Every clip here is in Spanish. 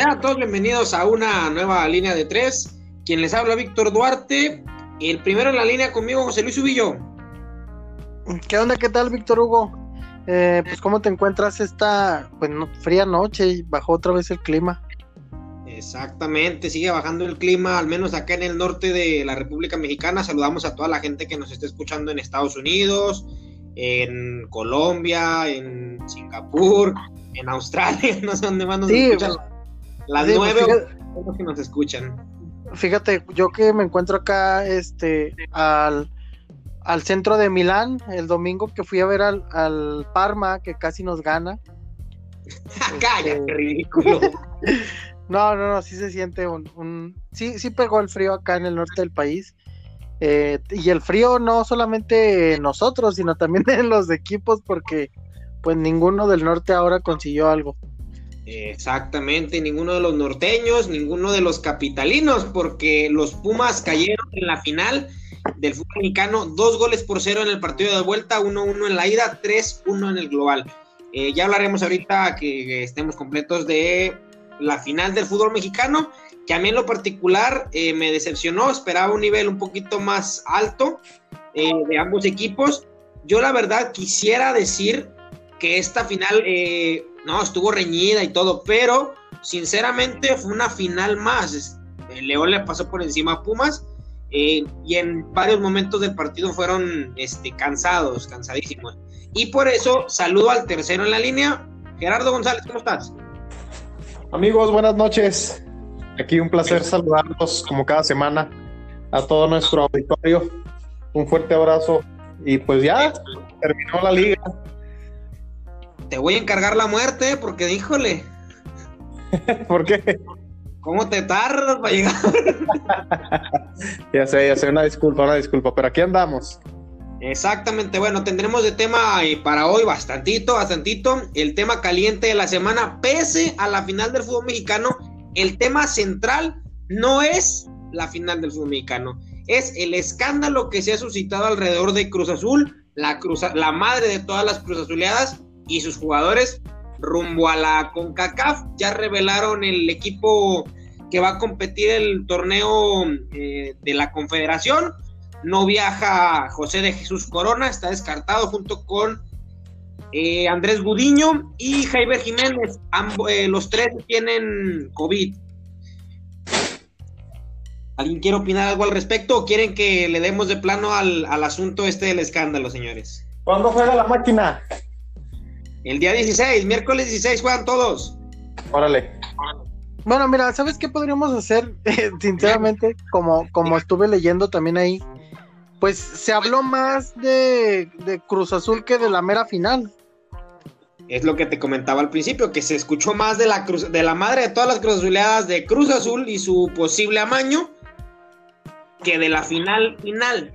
Sean todos bienvenidos a una nueva línea de tres. Quien les habla, Víctor Duarte. El primero en la línea conmigo, José Luis Ubillo. ¿Qué onda? ¿Qué tal, Víctor Hugo? Eh, pues, ¿cómo te encuentras esta pues, fría noche y bajó otra vez el clima? Exactamente, sigue bajando el clima, al menos acá en el norte de la República Mexicana. Saludamos a toda la gente que nos está escuchando en Estados Unidos, en Colombia, en Singapur, en Australia, no sé dónde más nos escuchan. Las pues, nueve que nos escuchan. Fíjate, yo que me encuentro acá este al, al centro de Milán el domingo que fui a ver al, al Parma que casi nos gana. Cállate, este, ridículo. no, no, no, sí se siente un, un, sí, sí pegó el frío acá en el norte del país. Eh, y el frío no solamente nosotros, sino también en los equipos, porque pues ninguno del norte ahora consiguió algo. Exactamente, ninguno de los norteños, ninguno de los capitalinos, porque los Pumas cayeron en la final del fútbol mexicano, dos goles por cero en el partido de vuelta, 1-1 en la ida, 3-1 en el global. Eh, ya hablaremos ahorita que estemos completos de la final del fútbol mexicano, que a mí en lo particular eh, me decepcionó, esperaba un nivel un poquito más alto eh, de ambos equipos. Yo la verdad quisiera decir que esta final no, estuvo reñida y todo, pero sinceramente fue una final más. El León le pasó por encima a Pumas eh, y en varios momentos del partido fueron este, cansados, cansadísimos. Y por eso saludo al tercero en la línea, Gerardo González, ¿cómo estás? Amigos, buenas noches. Aquí un placer saludarlos como cada semana a todo nuestro auditorio. Un fuerte abrazo y pues ya terminó la liga te voy a encargar la muerte porque díjole. ¿Por qué? ¿Cómo te tardas para llegar? ya sé, ya sé, una disculpa, una disculpa, pero aquí andamos. Exactamente, bueno, tendremos de tema eh, para hoy bastantito, bastantito. El tema caliente de la semana, pese a la final del fútbol mexicano, el tema central no es la final del fútbol mexicano, es el escándalo que se ha suscitado alrededor de Cruz Azul, la, la madre de todas las Cruz Azuleadas, y sus jugadores rumbo a la CONCACAF. Ya revelaron el equipo que va a competir el torneo eh, de la Confederación. No viaja José de Jesús Corona, está descartado junto con eh, Andrés Gudiño y Jaime Jiménez. Eh, los tres tienen COVID. ¿Alguien quiere opinar algo al respecto o quieren que le demos de plano al, al asunto este del escándalo, señores? ¿Cuándo juega la máquina? El día 16, miércoles 16 juegan todos. Órale. Bueno, mira, ¿sabes qué podríamos hacer? sinceramente, como, como estuve leyendo también ahí, pues se habló más de, Cruz Azul que de la mera final. Es lo que te comentaba al principio, que se escuchó más de la cruz, de la madre de todas las Cruz Azuleadas de Cruz Azul y su posible amaño que de la final final.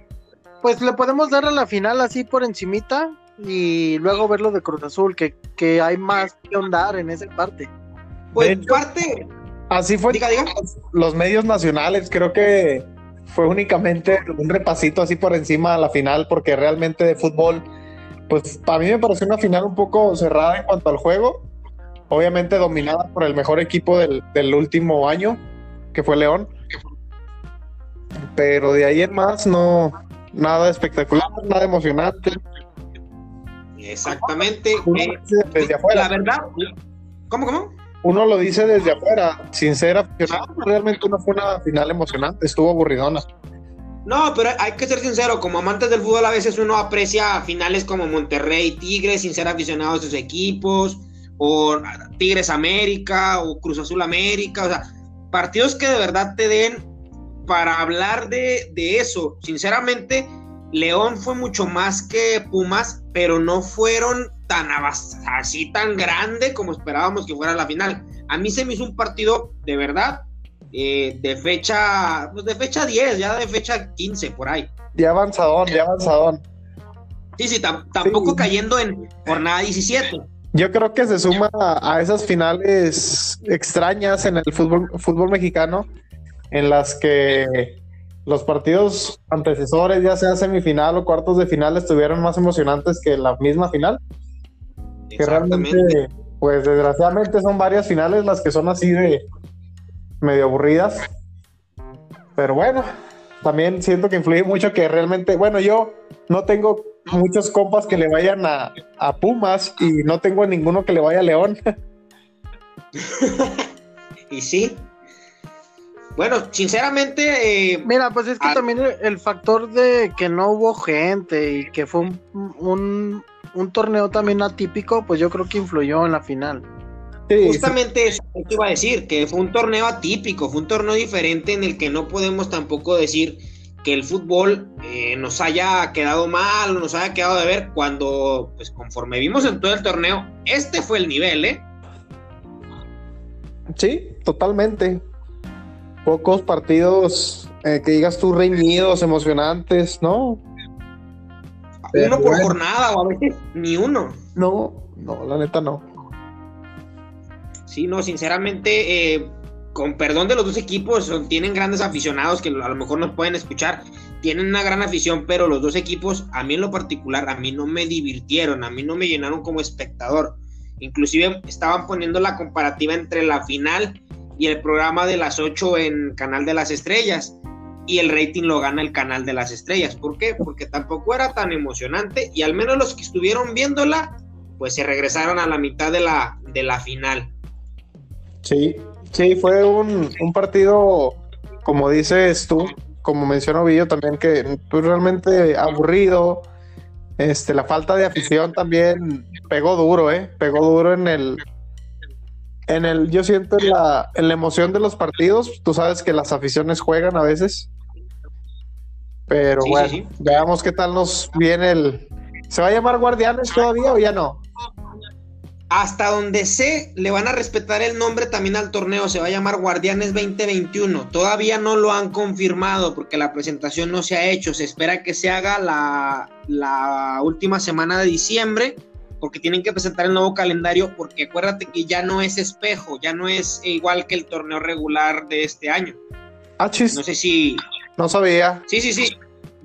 Pues le podemos dar a la final así por encimita, y luego verlo de Cruz Azul, que, que hay más que andar en esa parte. Pues parte. Así fue. Diga, diga. Los medios nacionales, creo que fue únicamente un repasito así por encima a la final, porque realmente de fútbol, pues para mí me pareció una final un poco cerrada en cuanto al juego. Obviamente dominada por el mejor equipo del, del último año, que fue León. Pero de ahí en más, no, nada espectacular, nada emocionante. Exactamente. desde afuera. La verdad, ¿cómo, cómo? Uno lo dice desde afuera, sin ser aficionado, realmente no fue una final emocionante, estuvo aburridona. No, pero hay que ser sincero, como amantes del fútbol a veces uno aprecia finales como Monterrey, Tigres, sin ser aficionado a sus equipos, o Tigres América, o Cruz Azul América, o sea, partidos que de verdad te den para hablar de, de eso. Sinceramente, León fue mucho más que Pumas, pero no fueron tan así tan grande como esperábamos que fuera la final. A mí se me hizo un partido de verdad eh, de fecha, pues de fecha 10, ya de fecha 15 por ahí. De avanzadón, de avanzadón. Sí, sí, tampoco cayendo en jornada 17. Yo creo que se suma a, esas finales extrañas en el fútbol, fútbol mexicano, en las que los partidos antecesores, ya sea semifinal o cuartos de final, estuvieron más emocionantes que la misma final. Que realmente, pues desgraciadamente son varias finales las que son así de, medio aburridas. Pero bueno, también siento que influye mucho que realmente, bueno, yo no tengo muchos compas que le vayan a, a Pumas y no tengo ninguno que le vaya a León. y sí. Bueno, sinceramente. Eh, Mira, pues es que también el, factor de que no hubo gente y que fue un, un, torneo también atípico, pues yo creo que influyó en la final. Justamente eso te iba a decir, que fue un torneo atípico, fue un torneo diferente en el que no podemos tampoco decir que el fútbol eh, nos haya quedado mal o nos haya quedado de ver cuando, pues conforme vimos en todo el torneo, este fue el nivel, ¿eh? Sí, totalmente. Pocos partidos eh, que digas tú reñidos, emocionantes, ¿no? uno por jornada o a veces ni uno. No, no, la neta no. Sí, no, sinceramente, eh, con perdón de los dos equipos, tienen grandes aficionados que a lo mejor nos pueden escuchar, tienen una gran afición, pero los dos equipos, a mí en lo particular, a mí no me divirtieron, a mí no me llenaron como espectador. Inclusive estaban poniendo la comparativa entre la final y el programa de las 8 en Canal de las Estrellas. Y el rating lo gana el Canal de las Estrellas. ¿Por qué? Porque tampoco era tan emocionante y al menos los que estuvieron viéndola, pues se regresaron a la mitad de la, de la final. Sí, sí, fue un, un partido, como dices tú, como mencionó Villo también, que pues, realmente aburrido. Este, la falta de afición también pegó duro, ¿eh? Pegó duro en el, en el, yo siento en la, en la emoción de los partidos, tú sabes que las aficiones juegan a veces. Pero bueno, veamos qué tal nos viene el. ¿Se va a llamar Guardianes todavía o ya no? Hasta donde sé, le van a respetar el nombre también al torneo. Se va a llamar Guardianes 2021. Todavía no lo han confirmado porque la presentación no se ha hecho. Se espera que se haga la, la última semana de diciembre porque tienen que presentar el nuevo calendario, porque acuérdate que ya no es espejo, ya no es igual que el torneo regular de este año. Ah, chis. No sé si... No sabía. Sí, sí, sí.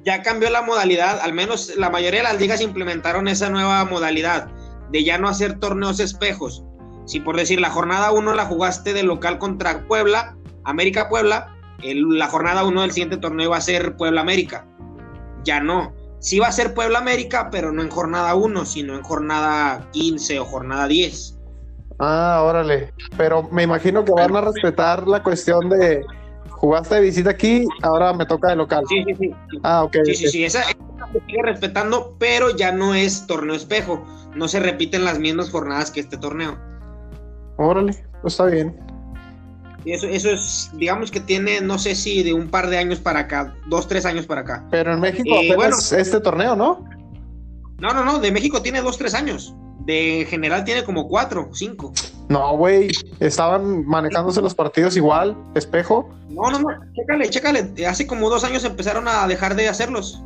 Ya cambió la modalidad, al menos la mayoría de las ligas implementaron esa nueva modalidad de ya no hacer torneos espejos. Si por decir la jornada 1 la jugaste de local contra Puebla, América Puebla, la jornada 1 del siguiente torneo va a ser Puebla América. Ya no sí va a ser Puebla América, pero no en jornada 1, sino en jornada 15 o jornada 10. Ah, órale. Pero me imagino que van a respetar la cuestión de jugaste de visita aquí, ahora me toca de local. Sí, sí, sí. Ah, ok. Sí, sí, sí. Esa, esa se sigue respetando, pero ya no es torneo espejo. No se repiten las mismas jornadas que este torneo. Órale, pues está bien. Eso, eso es, digamos que tiene, no sé si de un par de años para acá, dos, tres años para acá. Pero en México eh, bueno, este torneo, ¿no? No, no, no, de México tiene dos, tres años. De general tiene como cuatro, cinco. No, güey, estaban manejándose los partidos igual, espejo. No, no, no, chécale, chécale. Hace como dos años empezaron a dejar de hacerlos.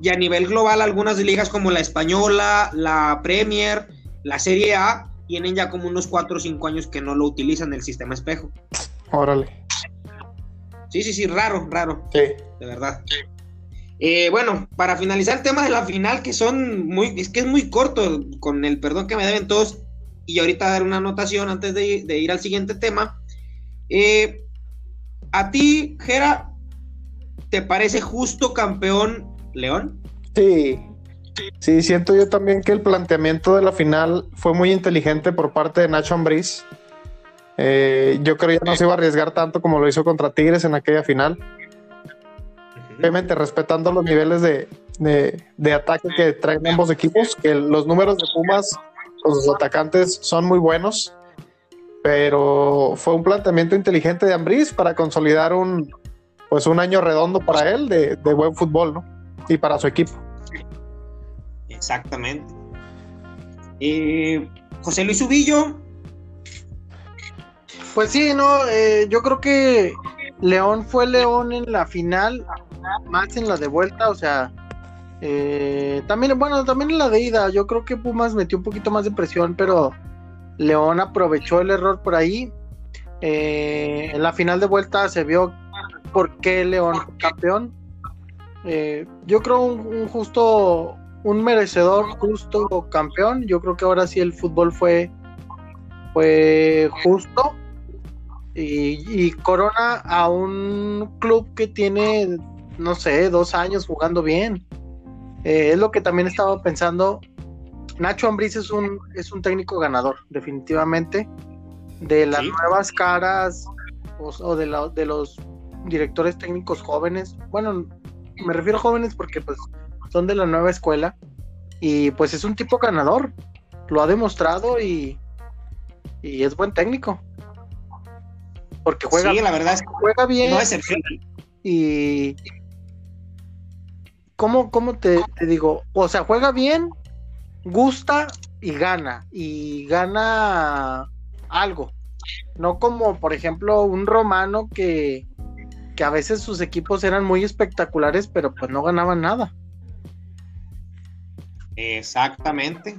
Y a nivel global, algunas ligas como la Española, la Premier, la Serie A, tienen ya como unos 4 o 5 años que no lo utilizan el sistema espejo. Órale. Sí, sí, sí, raro, raro. Sí. De verdad. Eh, bueno, para finalizar el tema de la final, que son muy, es que es muy corto, con el perdón que me deben todos, y ahorita dar una anotación antes de, ir al siguiente tema. Eh, ¿A ti, Jera, te parece justo campeón León? Sí, Sí, siento yo también que el planteamiento de la final fue muy inteligente por parte de Nacho Ambriz. Eh, yo creo que ya no se iba a arriesgar tanto como lo hizo contra Tigres en aquella final. Obviamente respetando los niveles de, de, ataque que traen ambos equipos, que los números de Pumas, los atacantes son muy buenos, pero fue un planteamiento inteligente de Ambriz para consolidar un, pues un año redondo para él de, de buen fútbol, ¿no? Y para su equipo. Exactamente. Eh, José Luis Ubillo. Pues sí, no, eh, yo creo que León fue León en la final, más en la de vuelta, o sea, eh, también, bueno, también en la de ida, yo creo que Pumas metió un poquito más de presión, pero León aprovechó el error por ahí. en la final de vuelta se vio por qué León campeón. yo creo un justo un merecedor justo campeón. Yo creo que ahora sí el fútbol fue, fue justo. y, corona a un club que tiene, no sé, dos años jugando bien. Eh, es lo que también estaba pensando. Nacho Ambriz es un, es un técnico ganador, definitivamente. De las nuevas caras o, de, de los directores técnicos jóvenes. Bueno, me refiero a jóvenes porque pues son de la nueva escuela. Y pues es un tipo ganador. Lo ha demostrado y, y es buen técnico. Porque juega, la verdad es que juega bien. No Y. ¿Cómo, cómo te, digo? O sea, juega bien, gusta y gana. Y gana algo. No como, por ejemplo, un romano que, que a veces sus equipos eran muy espectaculares, pero pues no ganaban nada. Exactamente.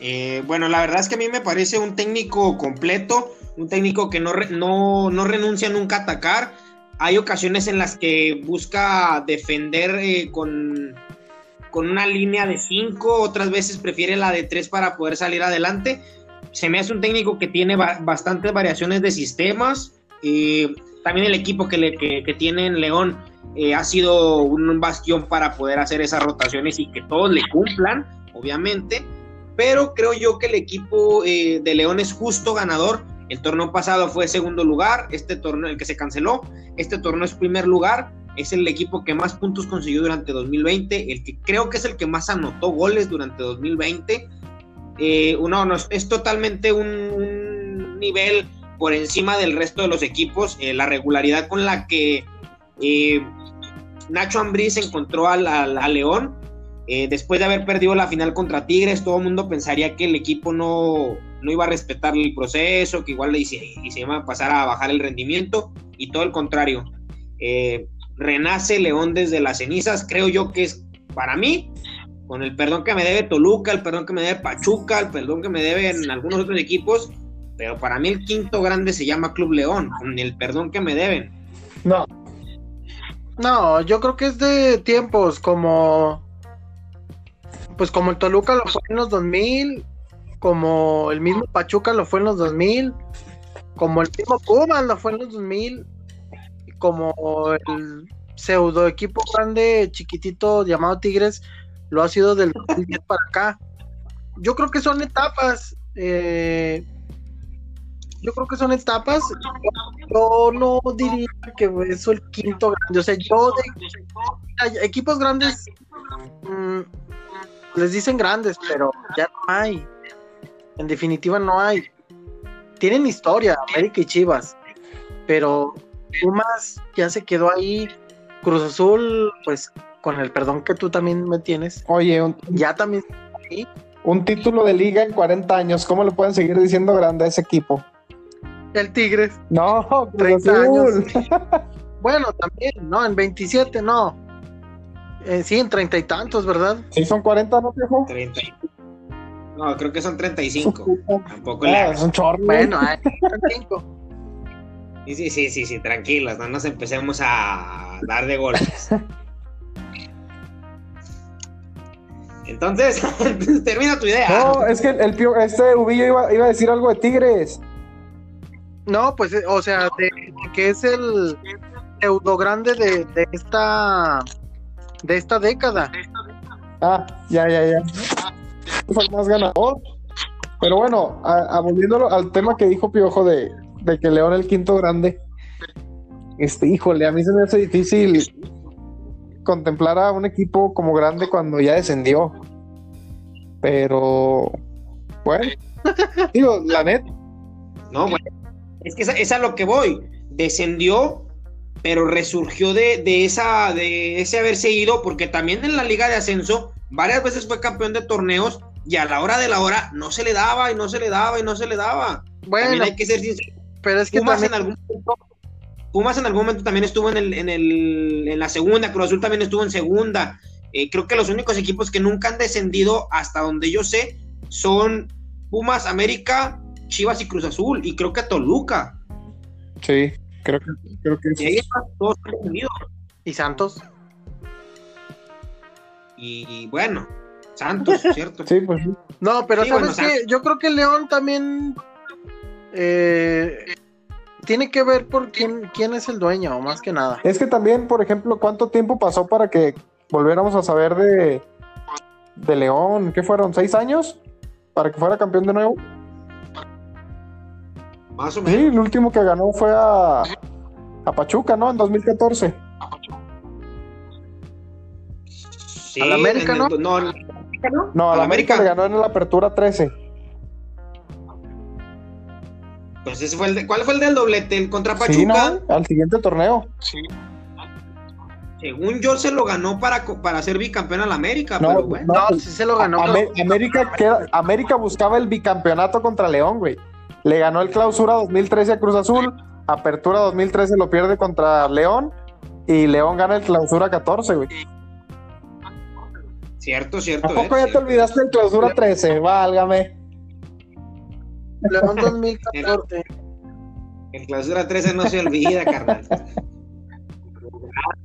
Eh, bueno, la verdad es que a mí me parece un técnico completo, un técnico que no, no, renuncia nunca a atacar. Hay ocasiones en las que busca defender eh, con, con una línea de 5, otras veces prefiere la de 3 para poder salir adelante. Se me hace un técnico que tiene bastantes variaciones de sistemas. y también el equipo que, le, que, tiene en León eh, ha sido un bastión para poder hacer esas rotaciones y que todos le cumplan, obviamente pero creo yo que el equipo eh, de León es justo ganador. El torneo pasado fue segundo lugar, este torneo, el que se canceló, este torneo es primer lugar, es el equipo que más puntos consiguió durante 2020, el que creo que es el que más anotó goles durante 2020. Eh, es totalmente un, nivel por encima del resto de los equipos, la regularidad con la que Nacho Ambriz encontró a León eh, después de haber perdido la final contra Tigres, todo el mundo pensaría que el equipo no, no iba a respetar el proceso, que igual le iba a pasar a bajar el rendimiento, y todo el contrario. Eh, renace León desde las cenizas, creo yo que es para mí, con el perdón que me debe Toluca, el perdón que me debe Pachuca, el perdón que me deben algunos otros equipos, pero para mí el quinto grande se llama Club León, con el perdón que me deben. No. No, yo creo que es de tiempos como pues como el Toluca lo fue en los 2000, como el mismo Pachuca lo fue en los 2000, como el mismo Pumas lo fue en los 2000, como el pseudo equipo grande, chiquitito llamado Tigres, lo ha sido del 2010 para acá. Yo creo que son etapas. Eh, yo creo que son etapas. Yo no diría que eso el quinto grande. O sea, yo de equipos grandes. Mm, les dicen grandes, pero ya no hay. En definitiva no hay. Tienen historia, América y Chivas, pero Pumas ya se quedó ahí. Cruz Azul, pues con el perdón que tú también me tienes. Oye, ya también un título de liga en 40 años, ¿cómo le pueden seguir diciendo grande a ese equipo? El Tigres. No, 30 años. bueno, también, no, en 27 no. Eh, sí, en treinta y tantos, ¿verdad? Sí, son cuarenta, ¿no, viejo? Treinta. No, creo que son treinta y cinco. Tampoco ah, es un chorro. Bueno, eh, cinco. Sí, sí, sí, sí, sí, tranquilos, no nos empecemos a dar de golpes. Entonces, termina tu idea. No, es que el, este Ubillo iba, iba, a decir algo de Tigres. No, pues, o sea, de, que es el pseudo grande de, de esta de esta década. Ah, ya, ya, ya. Fue el más ganador. Pero bueno, a, volviendo al tema que dijo Piojo de, de que León el quinto grande. Este, híjole, a mí se me hace difícil contemplar a un equipo como grande cuando ya descendió. Pero, bueno, digo, la net. No, bueno, es que es a lo que voy. Descendió pero resurgió de, esa, de ese haberse ido, porque también en la Liga de Ascenso varias veces fue campeón de torneos y a la hora de la hora no se le daba y no se le daba y no se le daba. Bueno, también hay que ser sincero. Pero es que Pumas, en algún momento, Pumas en algún momento también estuvo en, el, en, el, en la segunda, Cruz Azul también estuvo en segunda. Eh, creo que los únicos equipos que nunca han descendido, hasta donde yo sé, son Pumas, América, Chivas y Cruz Azul, y creo que Toluca. Sí. Creo que, creo que y ahí están todos unidos. ¿Y Santos? Y, bueno, Santos, ¿cierto? sí, pues No, pero ¿sabes qué? Yo creo que León también. Eh, tiene que ver por quién, quién es el dueño, más que nada. Es que también, por ejemplo, ¿cuánto tiempo pasó para que volviéramos a saber de, de León? ¿Qué fueron? ¿Seis años? ¿Para que fuera campeón de nuevo? Más o Sí, el último que ganó fue a, a Pachuca, ¿no? En 2014. Sí, ¿Al América, en no? el- no, ¿al América no? No, ¿Al al América le ganó en la apertura 13. Pues ese fue el de- ¿Cuál fue el del doblete? El contra Pachuca. Sí, ¿no? Al siguiente torneo. Según yo se lo ganó para, para ser bicampeón al América, No, pero bueno. No, sí se lo ganó. Ame- América, queda- América buscaba el bicampeonato contra León, güey. Le ganó el clausura 2013 a Cruz Azul, apertura 2013 lo pierde contra León y León gana el clausura 14, güey. Cierto, cierto. ¿A poco eh, ya te olvidaste del clausura 13? Válgame. León 2014. El clausura 13 no se olvida, carnal.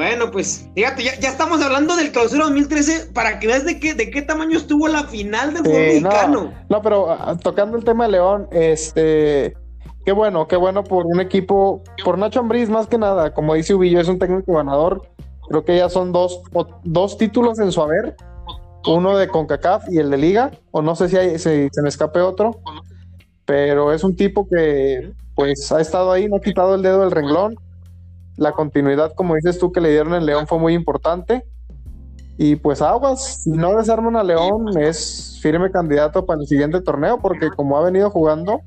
Bueno, pues, fíjate, ya, ya estamos hablando del clausura 2013 para que veas de qué, de qué tamaño estuvo la final del fútbol Eh, mexicano. No, pero ah, tocando el tema de León, este, qué bueno, qué bueno por un equipo, por Nacho Ambriz más que nada, como dice Ubillo, es un técnico ganador, creo que ya son dos, o- dos títulos en su haber, uno de CONCACAF y el de Liga, o no sé si, hay- si se me escape otro, pero es un tipo que pues ha estado ahí, no ha quitado el dedo del renglón, la continuidad, como dices tú, que le dieron en León fue muy importante. Y pues aguas, si no desarman a León, es firme candidato para el siguiente torneo, porque como ha venido jugando,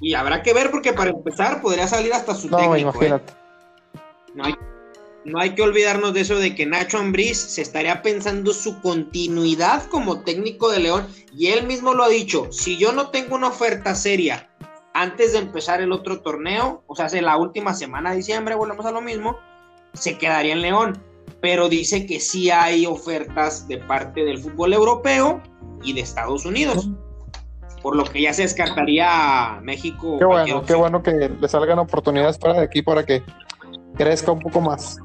Y habrá que ver porque para empezar podría salir hasta su no, técnico. ¿eh? imagínate. No hay, no hay que olvidarnos de eso de que Nacho Ambriz se estaría pensando su continuidad como técnico de León y él mismo lo ha dicho, si yo no tengo una oferta seria antes de empezar el otro torneo, o sea, hace la última semana de diciembre, volvemos a lo mismo, se quedaría en León, pero dice que sí hay ofertas de parte del fútbol europeo y de Estados Unidos, por lo que ya se descartaría México. Qué bueno, qué bueno que le salgan oportunidades fuera de aquí para que crezca un poco más.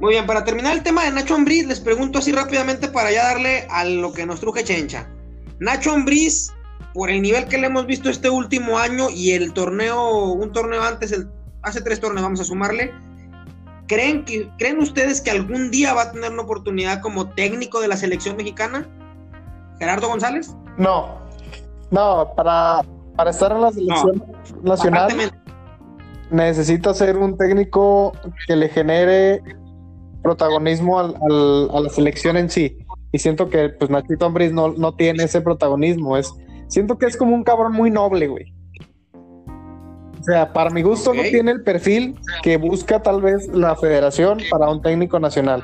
Muy bien, para terminar el tema de Nacho Ambriz, les pregunto así rápidamente para ya darle a lo que nos truje Chencha. Nacho Ambriz, por el nivel que le hemos visto este último año y el torneo, un torneo antes, el, hace tres torneos vamos a sumarle, ¿creen, que, ¿creen ustedes que algún día va a tener una oportunidad como técnico de la selección mexicana? Gerardo González. No, no, para, para estar en la selección nacional necesita ser un técnico que le genere protagonismo al- al- a la selección en sí. Y siento que pues Nachito Ambriz no, no tiene ese protagonismo. Es, siento que es como un cabrón muy noble, güey. O sea, para mi gusto no tiene el perfil que busca tal vez la federación para un técnico nacional.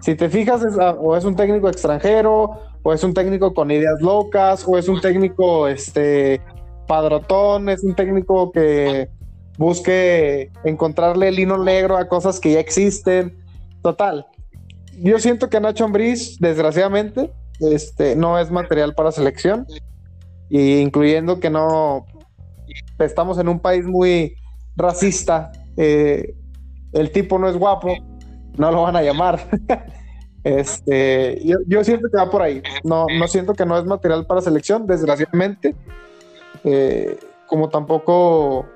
Si te fijas, es, ah, o es un técnico extranjero, o es un técnico con ideas locas, o es un técnico este padrotón, es un técnico que busque encontrarle el hilo negro a cosas que ya existen. Total. Yo siento que Nacho Ambriz, desgraciadamente, este, no es material para selección. Y incluyendo que no estamos en un país muy racista. eh, el tipo no es guapo, no lo van a llamar. este, yo, yo siento que va por ahí. No, no siento que no es material para selección, desgraciadamente. Eh, como tampoco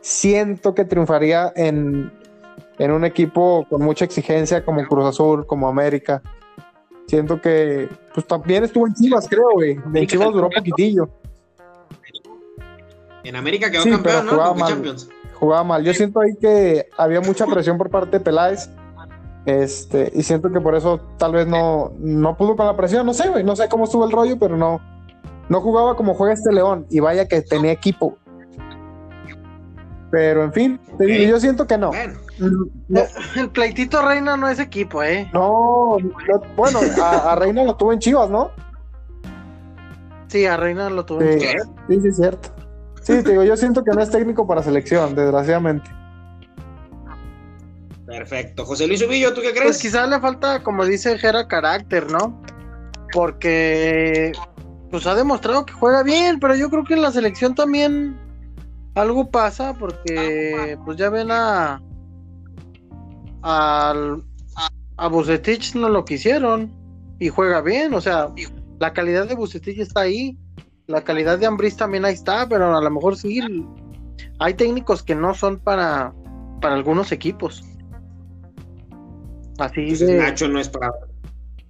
siento que triunfaría en, en un equipo con mucha exigencia como Cruz Azul, como América. Siento que pues también estuvo en Chivas, creo, güey. En Chivas duró poquitillo. en América quedó Sí, campeón, pero ¿no? jugaba Con mal. Champions. Jugaba mal. Yo siento ahí que había mucha presión por parte de Peláez. Este, y siento que por eso tal vez no, no pudo con la presión. No sé, güey. No sé cómo estuvo el rollo, pero no, no jugaba como juega este León. Y vaya que tenía equipo. Pero en fin, te digo, Ok. yo siento que no. Bueno, No, El pleitito Reina no es equipo, ¿eh? no, no, bueno, a, a Reina lo tuvo en Chivas, ¿no? Sí, a Reina lo tuve. Sí, sí, sí, es cierto. Sí, te digo, yo siento que no es técnico para selección, desgraciadamente. perfecto. José Luis Ubillo, ¿tú qué crees? Pues quizás le falta, como dice Jera, carácter, ¿no? Porque pues ha demostrado que juega bien, pero yo creo que en la selección también algo pasa porque pues ya ven a al- a Bucetich no lo quisieron y juega bien, o sea, la calidad de Bucetich está ahí, La calidad de Ambris también ahí está, pero a lo mejor sí. Hay técnicos que no son para, para algunos equipos. Así Entonces, de- Nacho no es para.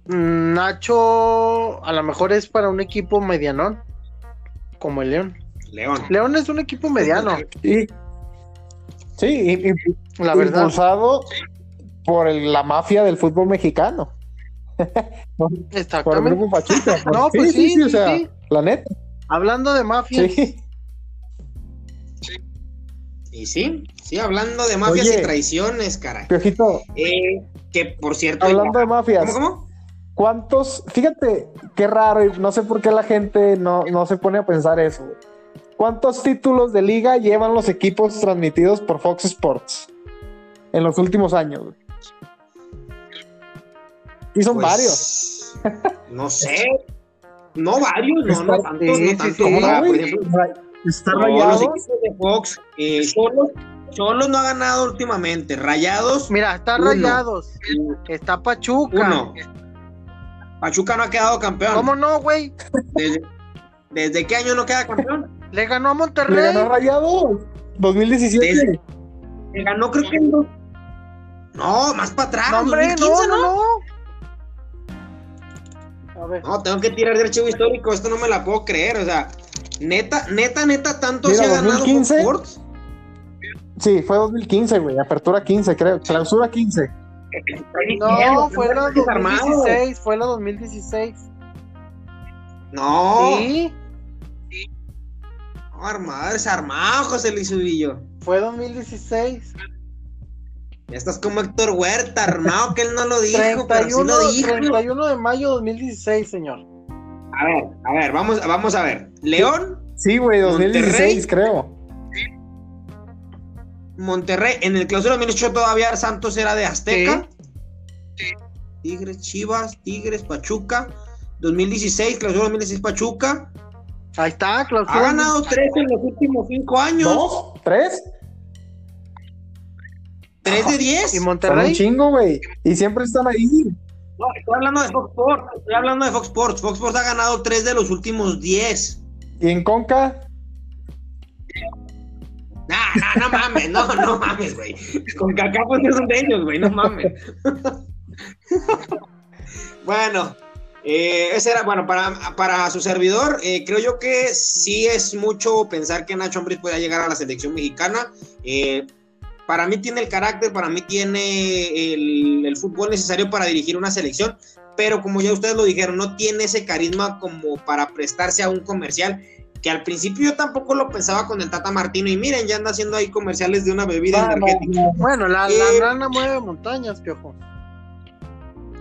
Nacho a lo mejor es para un equipo medianón, como el León. León. León es un equipo mediano, Y, sí, y- y- la verdad. impulsado por el- la mafia del fútbol mexicano. por el grupo Pachuca. No, pues sí, sí, o sea, sí. la neta. Hablando de mafia, Sí. Y sí, sí, hablando de mafias Oye. y traiciones, caray. Piojito, Eh, que por cierto. hablando de mafias, ¿Cómo, cómo? ¿cuántos? Fíjate, qué raro, y no sé por qué la gente no, no se pone a pensar eso. ¿Cuántos títulos de liga llevan los equipos transmitidos por Fox Sports en los últimos años? güey? Y son Pues, varios. No sé. No varios, no, no tantos, no Está no, los equipos de Fox, eh, Cholos, Cholos no ha ganado últimamente. Rayados, mira, está Uno. Rayados, está Pachuca. uno. Pachuca no ha quedado campeón. ¿Cómo no, güey? ¿Desde, desde qué año no queda campeón? Le ganó a Le Monterrey. ganó a Rayados. 2017. Desde- Le ganó, creo que en dos- No, más para atrás. No, hombre, 2015, no, ¿no? no, no. A ver. No, tengo que tirar del archivo histórico, esto no me la puedo creer, o sea, neta, neta, neta, tanto Mira, se ha ganado 2015. Fox Sports. Sí, fue 2015, güey. Apertura 15, creo. Clausura 15. No, fue la Desarmado. 2016, fue la 2016. No, Sí, no, armado, desarmado, José Luis Ubillo. fue 2016. Ya estás como Héctor Huerta, armado, que él no lo dijo, pero sí 31, lo dijo. 31 de mayo 2016, señor. A ver, a ver, vamos, vamos a ver. León, Sí, güey, 2016, Monterrey. creo. Monterrey, en el clausura 2018 todavía Santos era de Azteca. Tigres, Chivas, Tigres, Pachuca. 2016, clausura 2016 Pachuca. Ahí está, clausura. Ha ganado tres en los últimos cinco años. ¿Dos? ¿Tres? ¿Tres de diez? Y Son un Monterrey. chingo, güey. Y siempre están ahí. No, estoy hablando de Fox Sports. Estoy hablando de Fox Sports. Fox Sports ha ganado tres de los últimos diez. Y en Conca, Nah, nah, no mames, no, no mames, güey. Con Kaká pues no son de ellos, güey, no mames. bueno, eh, ese era, bueno, para, para su servidor, eh, creo yo que sí es mucho pensar que Nacho Ambriz pueda llegar a la selección mexicana. Eh, para mí tiene el carácter, para mí tiene el, el fútbol necesario para dirigir una selección, pero como ya ustedes lo dijeron, no tiene ese carisma como para prestarse a un comercial que al principio yo tampoco lo pensaba con el Tata Martino y miren, ya anda haciendo ahí comerciales de una bebida Ah, energética. no. Bueno, la, Eh, la rana mueve montañas, piojo.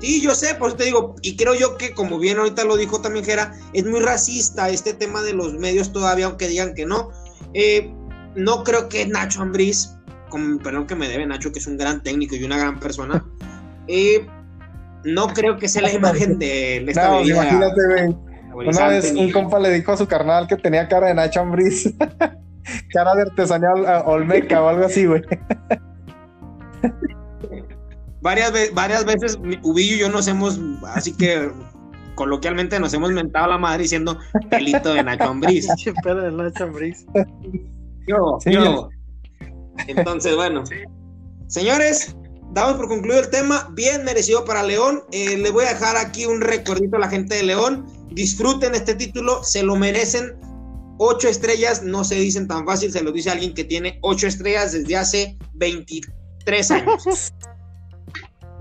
Sí, yo sé, por eso te digo, y creo yo que como bien ahorita lo dijo también Jera, es muy racista este tema de los medios todavía, aunque digan que no. Eh, no creo que Nacho Ambriz, con perdón que me debe Nacho, que es un gran técnico y una gran persona, eh, no creo que sea la imagen de esta No, bebida. imagínate, güey. Una vez un compa le dijo a su carnal que tenía cara de Nacho Ambriz. cara de artesanía ol- olmeca o algo así, güey. varias, ve- varias veces Ubillo y yo nos hemos, así que coloquialmente nos hemos mentado la madre diciendo pelito de Nacho Ambriz. De Nacho Ambriz. Yo, Sí. yo. Entonces, bueno. Señores, damos por concluido el tema. Bien merecido para León. Eh, le voy a dejar aquí un recordito a la gente de León. Disfruten este título, se lo merecen. Ocho estrellas no se dicen tan fácil, se lo dice alguien que tiene ocho estrellas desde hace 23 años.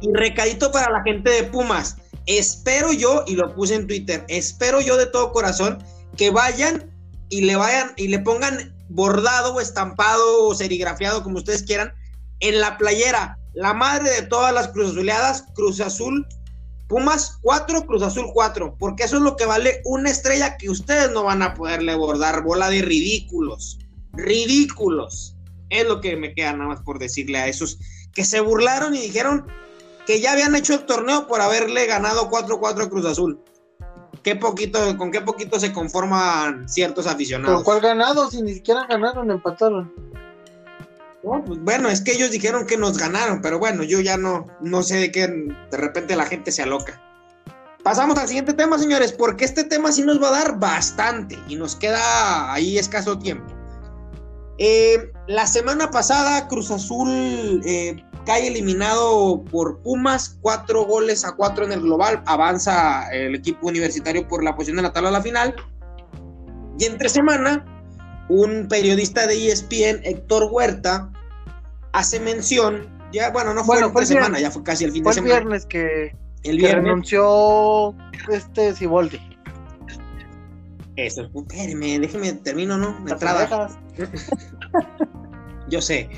Y recadito para la gente de Pumas. Espero yo, y lo puse en Twitter, espero yo de todo corazón que vayan y le vayan y le pongan bordado o estampado o serigrafiado, como ustedes quieran, en la playera. La madre de todas las Cruz Azuleadas, Cruz Azul, Pumas 4, Cruz Azul 4, porque eso es lo que vale una estrella que ustedes no van a poderle bordar, bola de ridículos, ridículos. Es lo que me queda nada más por decirle a esos que se burlaron y dijeron que ya habían hecho el torneo por haberle ganado 4-4 a Cruz Azul. Qué poquito, con qué poquito se conforman ciertos ¿Por aficionados. cuál ganado? Si ni siquiera ganaron, empataron. No, pues, bueno, es que ellos dijeron que nos ganaron, pero bueno, yo ya no, no sé de qué, de repente la gente se aloca. Pasamos al siguiente tema, señores, porque este tema sí nos va a dar bastante y nos queda ahí escaso tiempo. Eh, la semana pasada, Cruz Azul eh, cae eliminado por Pumas, cuatro goles a cuatro en el global, avanza el equipo universitario por la posición de la tabla a la final. Y entre semana, un periodista de ESPN, Héctor Huerta, hace mención, ya bueno, no fue bueno, entre semana, ya fue casi el fin de semana. el viernes que, el viernes. renunció este Siboldi. Eso, espérame, déjeme, termino, ¿no? Me Yo sé.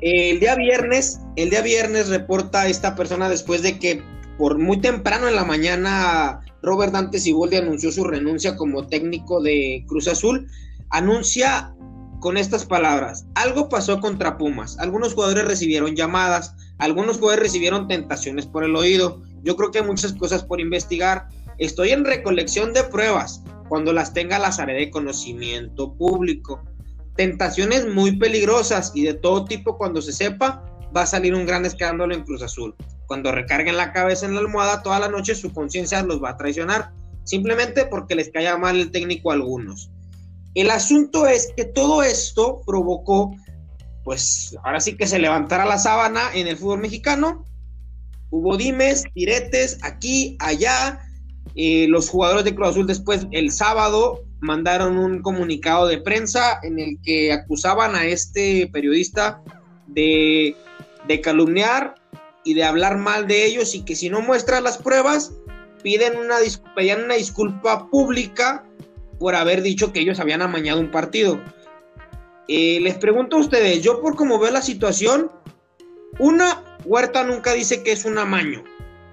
El día viernes, el día viernes reporta esta persona después de que por muy temprano en la mañana Robert Dante Siboldi anunció su renuncia como técnico de Cruz Azul, anuncia con estas palabras, algo pasó contra Pumas, algunos jugadores recibieron llamadas, algunos jugadores recibieron tentaciones por el oído, yo creo que hay muchas cosas por investigar, estoy en recolección de pruebas, cuando las tenga las haré de conocimiento público. Tentaciones muy peligrosas y de todo tipo cuando se sepa, va a salir un gran escándalo en Cruz Azul. Cuando recarguen la cabeza en la almohada toda la noche, su conciencia los va a traicionar, simplemente porque les caiga mal el técnico a algunos. El asunto es que todo esto provocó, pues ahora sí que se levantara la sábana en el fútbol mexicano. Hubo dimes, tiretes, aquí, allá, eh, los jugadores de Cruz Azul después, el sábado, mandaron un comunicado de prensa en el que acusaban a este periodista de, calumniar y de hablar mal de ellos y que si no muestra las pruebas, piden una, pedían una disculpa pública por haber dicho que ellos habían amañado un partido. Eh, les pregunto a ustedes, yo por cómo veo la situación, una, Huerta nunca dice que es un amaño.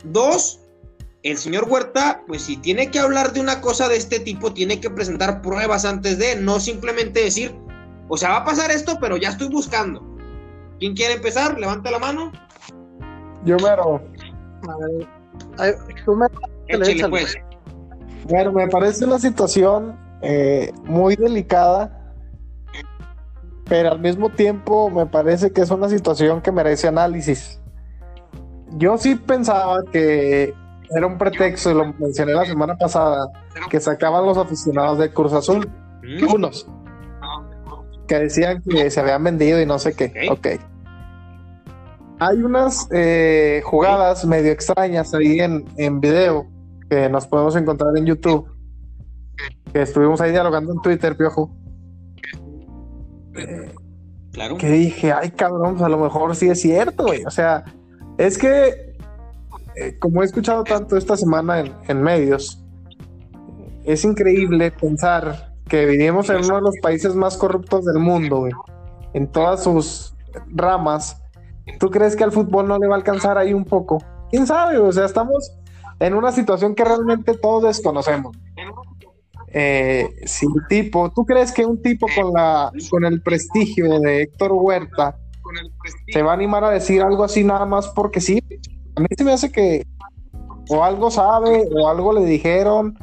Dos, el señor Huerta, pues si tiene que hablar de una cosa de este tipo, tiene que presentar pruebas antes de, no simplemente decir, o sea, va a pasar esto, pero ya estoy buscando. ¿Quién quiere empezar? Levanta la mano. Yo mero. Échale, pues. Bueno, me parece una situación eh, muy delicada, pero al mismo tiempo me parece que es una situación que merece análisis. Yo sí pensaba que era un pretexto, y lo mencioné la semana pasada, que sacaban los aficionados de Cruz Azul, mm. unos, que decían que se habían vendido y no sé qué. Ok. Hay unas eh, jugadas medio extrañas ahí en, en video que nos podemos encontrar en YouTube, que estuvimos ahí dialogando en Twitter, Piojo. claro. Que dije, ay cabrón, pues a lo mejor sí es cierto, güey. O sea, es que eh, como he escuchado tanto esta semana en, medios, es increíble pensar que vivimos en uno de los países más corruptos del mundo, en todas sus ramas. ¿Tú crees que al fútbol no le va a alcanzar ahí un poco? ¿Quién sabe? O sea, estamos en una situación que realmente todos desconocemos. Eh, tipo, ¿tú crees que un tipo con la con el prestigio de Héctor Huerta se va a animar a decir algo así nada más porque sí? A mí se me hace que o algo sabe o algo le dijeron.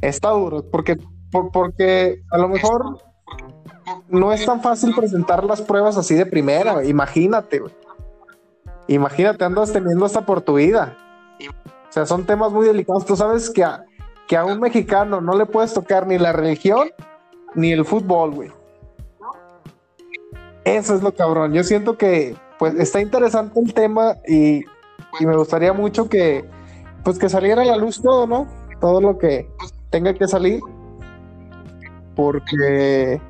Está duro, porque, porque a lo mejor no es tan fácil presentar las pruebas así de primera, imagínate, Imagínate, andas teniendo hasta por tu vida. O sea, son temas muy delicados. Tú sabes que a, que a un mexicano no le puedes tocar ni la religión ni el fútbol, güey. Eso es lo cabrón. Yo siento que pues está interesante el tema y y me gustaría mucho que pues que saliera a la luz todo, ¿no? Todo lo que tenga que salir. Porque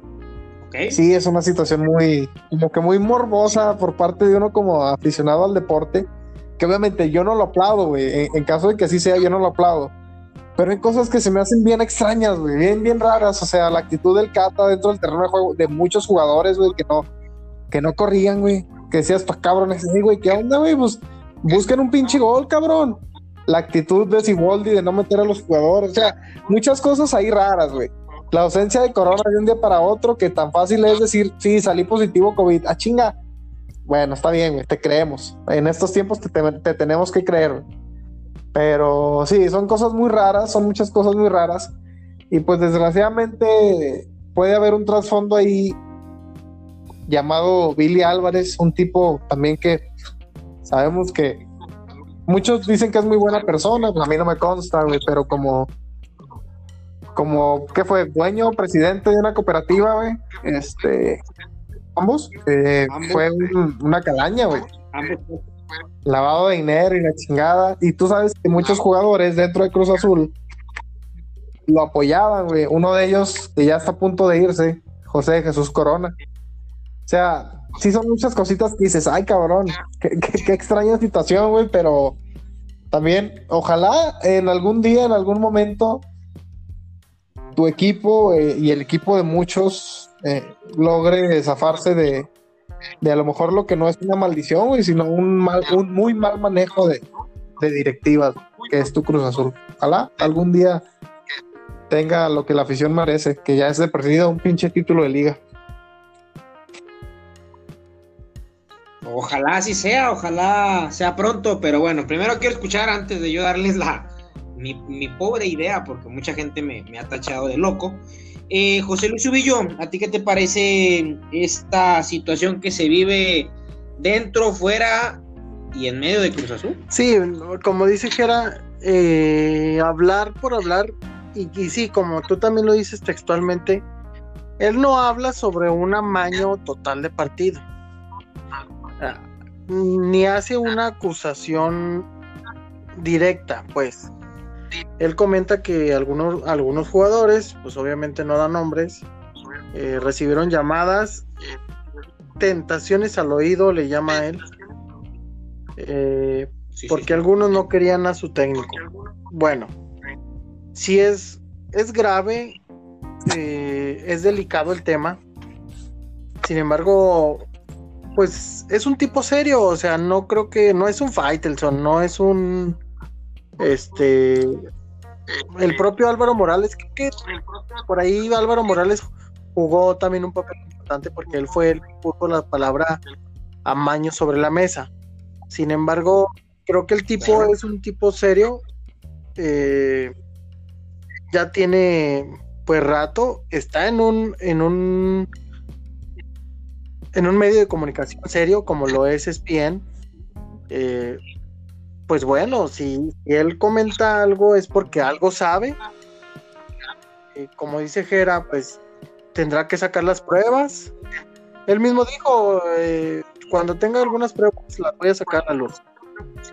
sí es una situación muy, como que muy morbosa por parte de uno como aficionado al deporte. Que obviamente yo no lo aplaudo, güey. En, caso de que así sea, yo no lo aplaudo. Pero hay cosas que se me hacen bien extrañas, güey, bien, bien raras. O sea, la actitud del Cata dentro del terreno de juego de muchos jugadores, güey, que no, que no corrían, güey. Que decías, pues cabrones, güey, ¿qué onda, güey? Pues busquen un pinche gol, cabrón. La actitud de Siboldi de no meter a los jugadores, o sea, muchas cosas ahí raras, güey. La ausencia de corona de un día para otro, que tan fácil es decir, sí, salí positivo COVID, ah, chinga. Bueno, está bien, güey, te creemos. En estos tiempos te, tenemos que creer. Pero sí, son cosas muy raras, son muchas cosas muy raras. Y pues desgraciadamente puede haber un trasfondo ahí llamado Billy Álvarez, un tipo también que Sabemos que muchos dicen que es muy buena persona, pues a mí no me consta, güey, pero como, como, ¿qué fue? Dueño, presidente de una cooperativa, güey, este, ambos, eh, fue una calaña, güey. Lavado de dinero y la chingada. Y tú sabes que muchos jugadores dentro de Cruz Azul lo apoyaban, güey. Uno de ellos, que ya está a punto de irse, José Jesús Corona. O sea, sí son muchas cositas que dices, ay cabrón, qué, extraña situación, güey, pero también, ojalá en algún día, en algún momento, tu equipo eh, y el equipo de muchos eh, logre zafarse de, de a lo mejor lo que no es una maldición, güey, sino un, mal, un muy mal manejo de, de directivas, que es tu Cruz Azul. Ojalá algún día tenga lo que la afición merece, que ya es de perdido un pinche título de liga. Ojalá así sea, ojalá sea pronto, pero bueno, primero quiero escuchar antes de yo darles la mi, pobre idea, porque mucha gente me, ha tachado de loco. Eh, José Luis Ubillo, ¿a ti qué te parece esta situación que se vive dentro, fuera y en medio de Cruz Azul? Sí, como dice Gera, eh, hablar por hablar, y, y sí, como tú también lo dices textualmente, él no habla sobre un amaño total de partido ni hace una acusación directa, pues. Él comenta que algunos, algunos jugadores, pues obviamente no dan nombres, eh, recibieron llamadas, tentaciones al oído, le llama a él, eh, porque algunos no querían a su técnico. Bueno, si es, es grave, eh, es delicado el tema. Sin embargo, pues es un tipo serio, o sea, no creo que, no es un Faitelson, no es un, este, el propio Álvaro Morales, que, por ahí Álvaro Morales jugó también un papel importante porque él fue el que puso la palabra amaño sobre la mesa. Sin embargo, creo que el tipo es un tipo serio, eh, ya tiene pues rato, está en un, en un en un medio de comunicación serio como lo es ESPN, eh, pues bueno, si, él comenta algo es porque algo sabe. Eh, como dice Jera, pues tendrá que sacar las pruebas. Él mismo dijo, eh, cuando tenga algunas pruebas las voy a sacar a luz.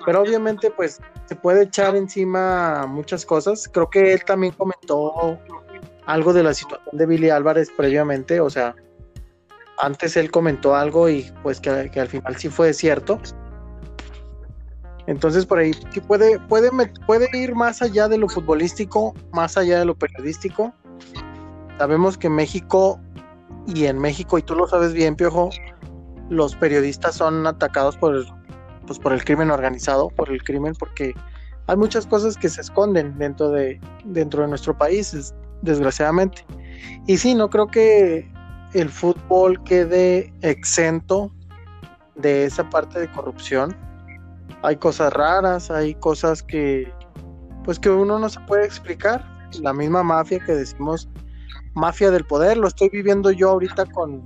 Pero obviamente pues se puede echar encima muchas cosas. Creo que él también comentó algo de la situación de Billy Álvarez previamente, o sea, antes él comentó algo y pues que, al final sí fue cierto. Entonces por ahí puede, puede, puede ir más allá de lo futbolístico, más allá de lo periodístico. Sabemos que México y en México, y tú lo sabes bien, Piojo, los periodistas son atacados por, pues, por el crimen organizado, por el crimen, porque hay muchas cosas que se esconden dentro de, dentro de nuestro país, desgraciadamente. Y sí, no creo que el fútbol quede exento de esa parte de corrupción. Hay cosas raras, hay cosas que pues que uno no se puede explicar. La misma mafia que decimos mafia del poder, lo estoy viviendo yo ahorita con,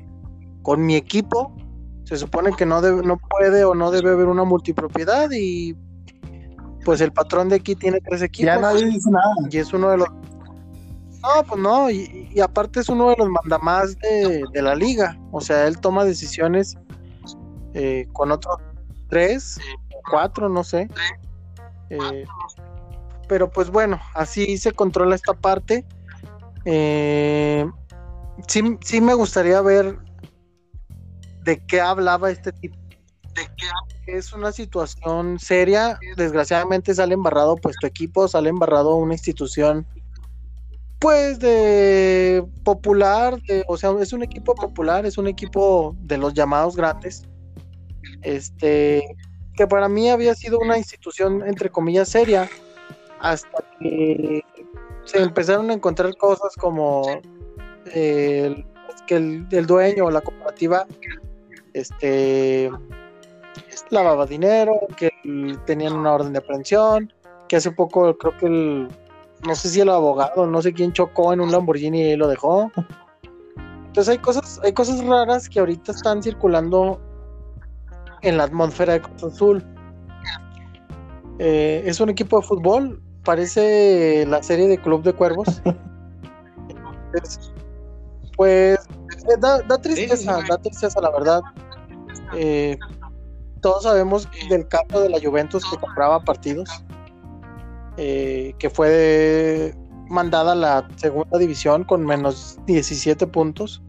con mi equipo. Se supone que no, no puede o no debe haber una multipropiedad y pues el patrón de aquí tiene tres equipos. Ya nadie dice nada. Y es uno de los no, pues no, y, aparte es uno de los mandamás de, de la liga. O sea, él toma decisiones eh, con otros tres, cuatro, no sé. Eh, pero pues bueno, así se controla esta parte. Eh, sí, sí me gustaría ver de qué hablaba este tipo. De qué es una situación seria. Desgraciadamente sale embarrado pues tu equipo, sale embarrado una institución pues de popular, o sea, es un equipo popular, es un equipo de los llamados grandes, este, que para mí había sido una institución entre comillas seria, hasta que se empezaron a encontrar cosas como el, que el, dueño o la cooperativa, este, lavaba dinero, que tenían una orden de aprehensión, que hace poco creo que el no sé si el abogado, no sé quién chocó en un Lamborghini y lo dejó. Entonces hay cosas, hay cosas raras que ahorita están circulando en la atmósfera de Cruz Azul. Eh, es un equipo de fútbol, parece la serie de Club de Cuervos. pues eh, da, tristeza, da tristeza la verdad. Eh, todos sabemos del caso de la Juventus que compraba partidos, que fue mandada a la segunda división con menos 17 puntos.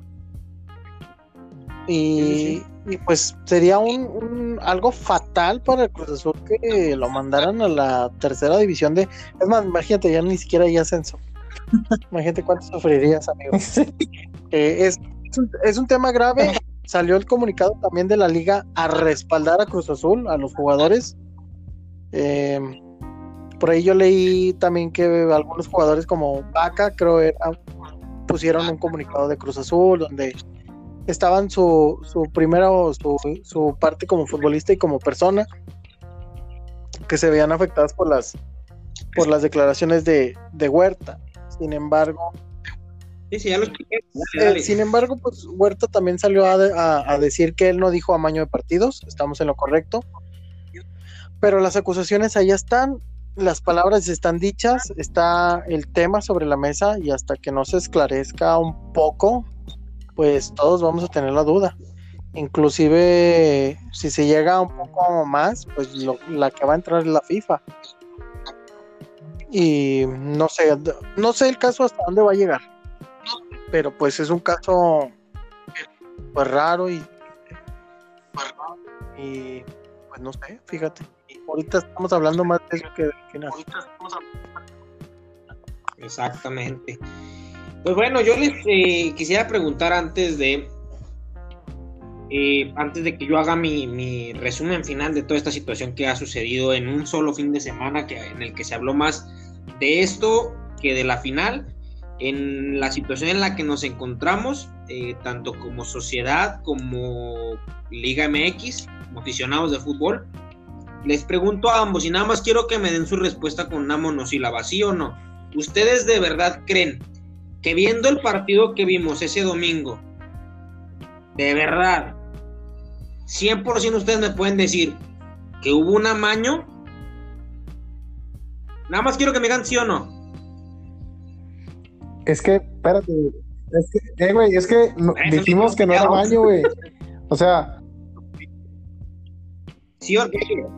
Y, pues sería un, algo fatal para el Cruz Azul que lo mandaran a la tercera división de... Es más, imagínate, ya ni siquiera hay ascenso. imagínate cuánto sufrirías, amigo. Eh, es, es, un, tema grave. Salió el comunicado también de la liga a respaldar a Cruz Azul, a los jugadores. Eh, por ahí yo leí también que algunos jugadores como Vaca, creo, pusieron un comunicado de Cruz Azul donde estaban su, su primero, su, su parte como futbolista y como persona, que se veían afectadas por las, por las declaraciones de, Huerta. Sin embargo, eh, sin embargo, pues Huerta también salió a, a, decir que él no dijo amaño de partidos, estamos en lo correcto. Pero las acusaciones ahí están, las palabras están dichas, está el tema sobre la mesa y hasta que no se esclarezca un poco, pues todos vamos a tener la duda. Inclusive si se llega un poco más, pues la que va a entrar es la FIFA. Y no sé, no sé el caso hasta dónde va a llegar. Pero pues es un caso pues raro y y pues no sé, fíjate. Ahorita estamos hablando más de eso que del final. Exactamente. Pues bueno, yo les eh, quisiera preguntar antes de eh, antes de que yo haga mi, resumen final de toda esta situación que ha sucedido en un solo fin de semana, que, en el que se habló más de esto que de la final, en la situación en la que nos encontramos, eh, tanto como sociedad como Liga MX, como aficionados de fútbol. Les pregunto a ambos y nada más quiero que me den su respuesta con una monosílaba, ¿sí o no? ¿Ustedes de verdad creen que viendo el partido que vimos ese domingo, de verdad, 100% ustedes me pueden decir que hubo un amaño. Nada más quiero que me digan sí o no. Es que, espérate, es que, eh, güey, es que dijimos que no era amaño, güey. O sea. Sí o,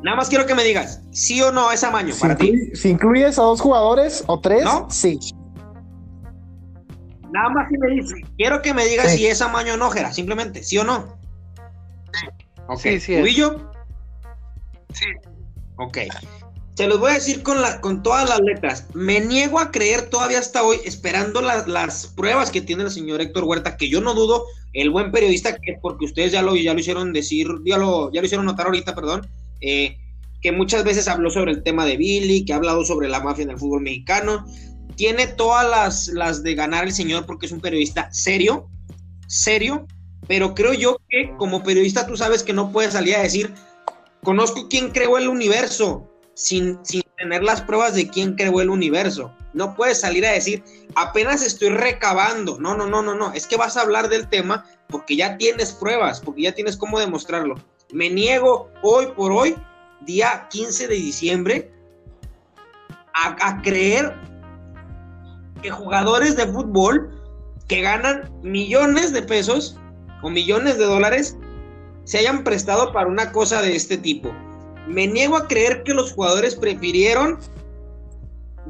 nada más quiero que me digas, sí o no es amaño para ti. Si incluyes a dos jugadores o tres, sí. Nada más si me dice, quiero que me digas si es amaño o no, Jera, simplemente, ¿sí o no? Ok, sí, sí Sí. Ok. Se los voy a decir con, la, con todas las letras. Me niego a creer todavía hasta hoy, esperando las pruebas que tiene el señor Héctor Huerta, que yo no dudo, el buen periodista, que porque ustedes ya lo, ya lo hicieron decir, ya lo, ya lo hicieron notar ahorita, perdón, eh, que muchas veces habló sobre el tema de Billy, que ha hablado sobre la mafia en el fútbol mexicano, tiene todas las, las de ganar el señor porque es un periodista serio, serio, pero creo yo que como periodista tú sabes que no puedes salir a decir, conozco quién creó el universo, sin, tener las pruebas de quién creó el universo. No puedes salir a decir, apenas estoy recabando. No, no, no, no, no. Es que vas a hablar del tema porque ya tienes pruebas, porque ya tienes cómo demostrarlo. Me niego hoy por hoy, día 15 de diciembre, a creer que jugadores de fútbol que ganan millones de pesos o millones de dólares se hayan prestado para una cosa de este tipo. Me niego a creer que los jugadores prefirieron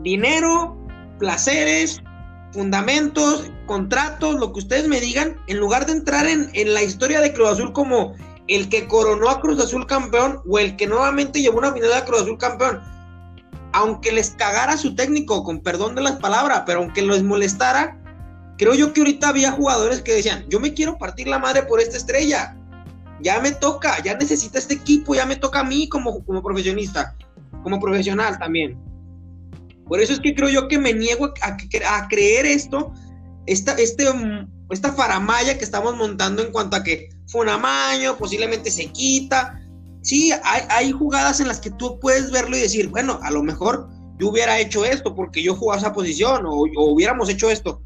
dinero, placeres, fundamentos, contratos, lo que ustedes me digan, en lugar de entrar en, en, la historia de Cruz Azul como el que coronó a Cruz Azul campeón o el que nuevamente llevó una final a Cruz Azul campeón. Aunque les cagara su técnico, con perdón de las palabras, pero aunque les molestara, creo yo que ahorita había jugadores que decían, yo me quiero partir la madre por esta estrella, ya me toca, ya necesita este equipo, ya me toca a mí como, como profesionista, como profesional también. Por eso es que creo yo que me niego a, a creer esto, esta, este, esta faramaya que estamos montando en cuanto a que fue un amaño, posiblemente se quita, sí, hay, jugadas en las que tú puedes verlo y decir, bueno, a lo mejor yo hubiera hecho esto porque yo jugaba esa posición o, hubiéramos hecho esto,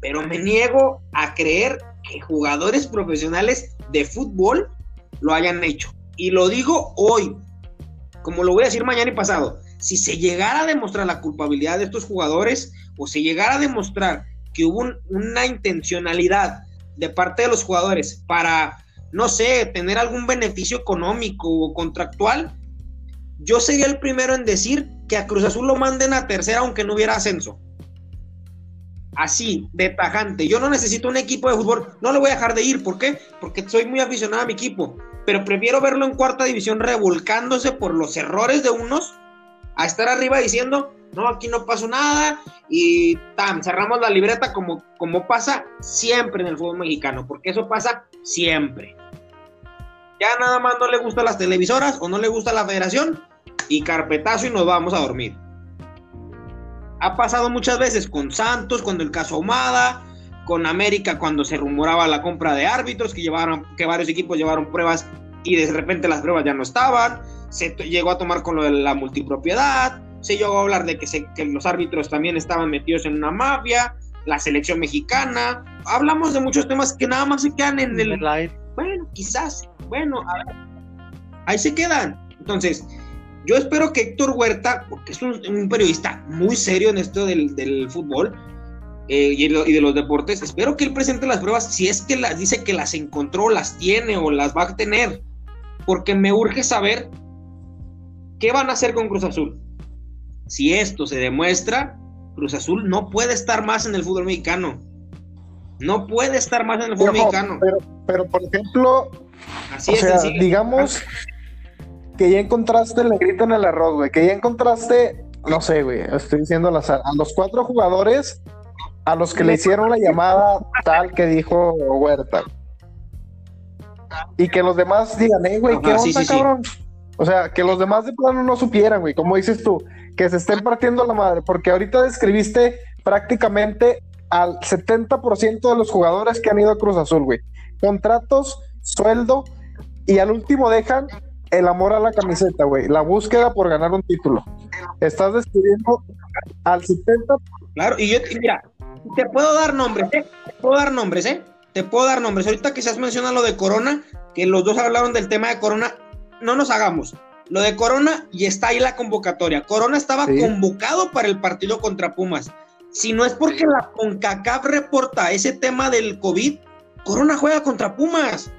pero me niego a creer que jugadores profesionales de fútbol lo hayan hecho. Y lo digo hoy, como lo voy a decir mañana y pasado, si se llegara a demostrar la culpabilidad de estos jugadores o se llegara a demostrar que hubo una intencionalidad de parte de los jugadores para, no sé, tener algún beneficio económico o contractual, yo sería el primero en decir que a Cruz Azul lo manden a tercera aunque no hubiera ascenso. Así, de tajante. Yo no necesito un equipo de fútbol. No le voy a dejar de ir. ¿Por qué? Porque soy muy aficionado a mi equipo. Pero prefiero verlo en cuarta división revolcándose por los errores de unos a estar arriba diciendo, no, aquí no pasó nada y tan, cerramos la libreta como, como pasa siempre en el fútbol mexicano, porque eso pasa siempre. Ya nada más no le gustan las televisoras o no le gusta la federación y carpetazo y nos vamos a dormir. Ha pasado muchas veces con Santos, cuando el caso Ahumada, con América cuando se rumoraba la compra de árbitros, que llevaron, que varios equipos llevaron pruebas y de repente las pruebas ya no estaban, se llegó a tomar con lo de la multipropiedad, se llegó a hablar de que, que los árbitros también estaban metidos en una mafia, la selección mexicana, hablamos de muchos temas que nada más se quedan en el... Bueno, quizás, bueno, a ver, ahí se quedan. Entonces, yo espero que Héctor Huerta, porque es un, periodista muy serio en esto del, fútbol eh, y, de los deportes, espero que él presente las pruebas si es que las dice que las encontró, las tiene o las va a tener, porque me urge saber qué van a hacer con Cruz Azul. Si esto se demuestra, Cruz Azul no puede estar más en el fútbol mexicano. No puede estar más en el fútbol mexicano. Pero, por ejemplo, Así o sea, digamos que ya encontraste el negrito en el arroz, güey, que ya encontraste, no sé, güey, estoy diciendo a los cuatro jugadores a los que le hicieron la llamada tal que dijo Huerta. Y que los demás digan, eh, güey, ¿qué onda, cabrón? O sea, que los demás de plano no supieran, güey, como dices tú, que se estén partiendo la madre, porque ahorita describiste prácticamente al 70% de los jugadores que han ido a Cruz Azul, güey. Contratos, sueldo, y al último dejan el amor a la camiseta, güey. La búsqueda por ganar un título. Estás describiendo al 70. Claro, y yo, mira, te puedo dar nombres, ¿eh? Te puedo dar nombres, ¿eh? Te puedo dar nombres. Ahorita que se has mencionado lo de Corona, que los dos hablaron del tema de Corona, no nos hagamos. Lo de Corona y está ahí la convocatoria. Corona estaba convocado para el partido contra Pumas. Si no es porque la CONCACAF reporta ese tema del COVID, Corona juega contra Pumas.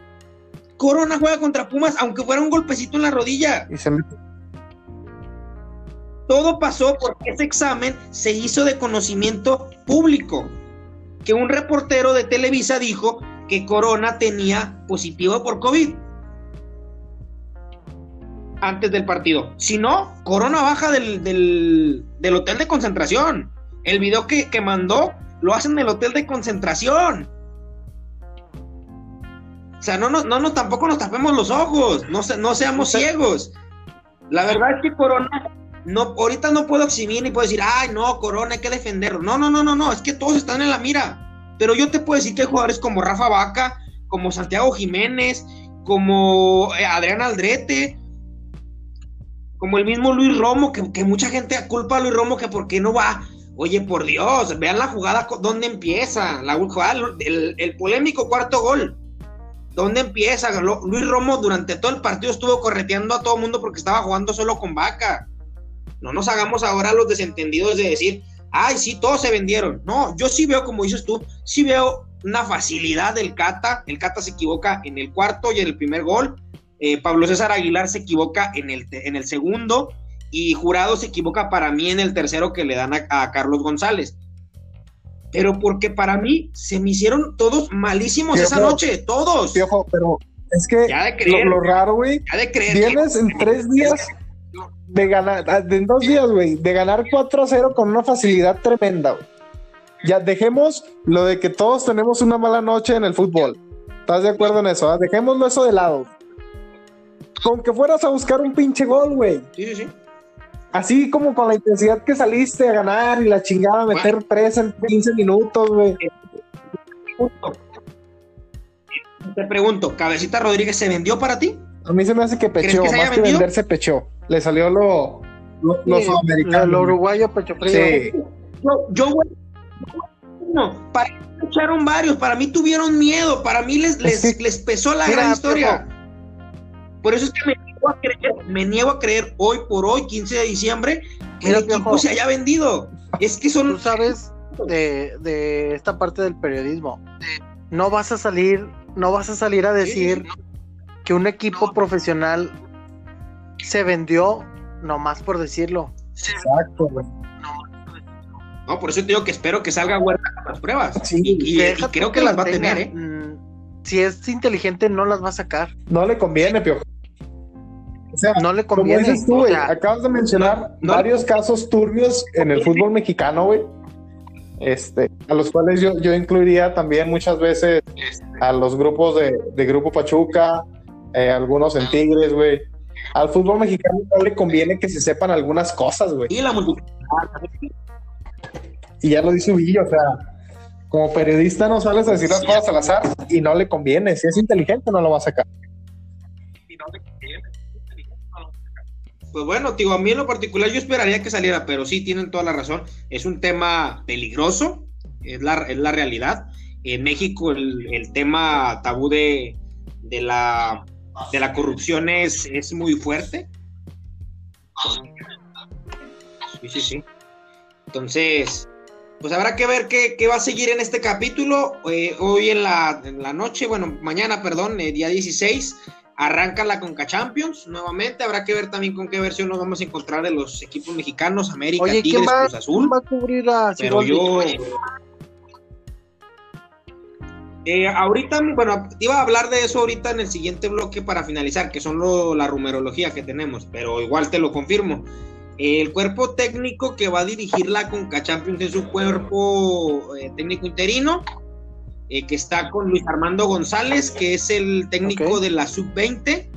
Corona juega contra Pumas, aunque fuera un golpecito en la rodilla. Todo pasó porque ese examen se hizo de conocimiento público. Que un reportero de Televisa dijo que Corona tenía positivo por COVID antes del partido. Si no, Corona baja del, del, hotel de concentración. El video que, que mandó lo hacen en el hotel de concentración. O sea, no, no, no, tampoco nos tapemos los ojos, no, no seamos ciegos. La verdad es que Corona, no, ahorita no puedo exhibir ni puedo decir, ay, no, Corona, hay que defenderlo. No, no, no, no, no, es que todos están en la mira. Pero yo te puedo decir que hay jugadores como Rafa Vaca, como Santiago Jiménez, como eh, Adrián Aldrete, como el mismo Luis Romo, que, mucha gente culpa a Luis Romo que por qué no va. Oye, por Dios, vean la jugada, ¿dónde empieza? La jugada, el polémico cuarto gol ¿Dónde empieza? Luis Romo durante todo el partido estuvo correteando a todo el mundo porque estaba jugando solo con vaca. No nos hagamos ahora los desentendidos de decir, ay, sí, todos se vendieron. No, yo sí veo, como dices tú, sí veo una facilidad del Cata. El Cata se equivoca en el cuarto y en el primer gol. Eh, Pablo César Aguilar se equivoca en el, en el segundo. Y Jurado se equivoca para mí en el tercero que le dan a Carlos González pero porque para mí se me hicieron todos malísimos esa noche, todos. pero es que lo, raro, güey. Vienes en tres días de ganar, ah, en dos días, güey, de ganar 4 a 0 con una facilidad tremenda, güey. Ya dejemos lo de que todos tenemos una mala noche en el fútbol. ¿Estás de acuerdo en eso? Ah? Dejémoslo eso de lado. Con que fueras a buscar un pinche gol, güey. Sí, sí, sí así como con la intensidad que saliste a ganar y la chingada, meter presa en 15 minutos, güey. Te pregunto, ¿Cabecita Rodríguez se vendió para ti? A mí se me hace que pechó, más que venderse pechó. Le salió lo, lo, sudamericano. Lo uruguayo pecho frío. Sí. Yo, yo no, para mí echaron varios, para mí tuvieron miedo, para mí les, les, les pesó la gran historia. Por eso es que me a creer, me niego a creer hoy por hoy, 15 de diciembre, que el equipo se haya vendido. Es que son. Tú sabes de, de esta parte del periodismo. No vas a salir, no vas a salir a decir que un equipo profesional se vendió nomás por decirlo. Exacto, güey. No, por eso te digo que espero que salga Huerta con las pruebas. Sí, y, creo que, las va a tener, ¿eh? Mm, si es inteligente, no las va a sacar. No le conviene, Piojo. O sea, no le conviene. Como dices tú, güey, acabas de mencionar varios casos turbios en el fútbol mexicano, güey. Este, a los cuales yo, yo incluiría también muchas veces a los grupos de, de Grupo Pachuca, eh, algunos en Tigres, güey. Al fútbol mexicano no le conviene que se sepan algunas cosas, güey. Y la Y ya lo dice Villa, o sea, como periodista no sales a decir las cosas al azar y no le conviene. Si es inteligente, no lo va a sacar. Pues bueno, digo, a mí en lo particular yo esperaría que saliera, pero sí tienen toda la razón. Es un tema peligroso, es la, es la realidad. En México el, el tema tabú de, de, la, de la corrupción es, es muy fuerte. Sí, sí, sí. Entonces, pues habrá que ver qué, va a seguir en este capítulo. Eh, hoy en la, noche, bueno, mañana, perdón, eh, día 16, arranca la Conca Champions nuevamente. Habrá que ver también con qué versión nos vamos a encontrar de los equipos mexicanos, América, Oye, Tigres, va, Cruz Azul. va a cubrir a Pero yo. Eh, ahorita, bueno, iba a hablar de eso ahorita en el siguiente bloque para finalizar, que son lo, la rumerología que tenemos, pero igual te lo confirmo. El cuerpo técnico que va a dirigir la Conca Champions es un cuerpo eh, técnico interino, eh, que está con Luis Armando González, que es el técnico de la Sub-20.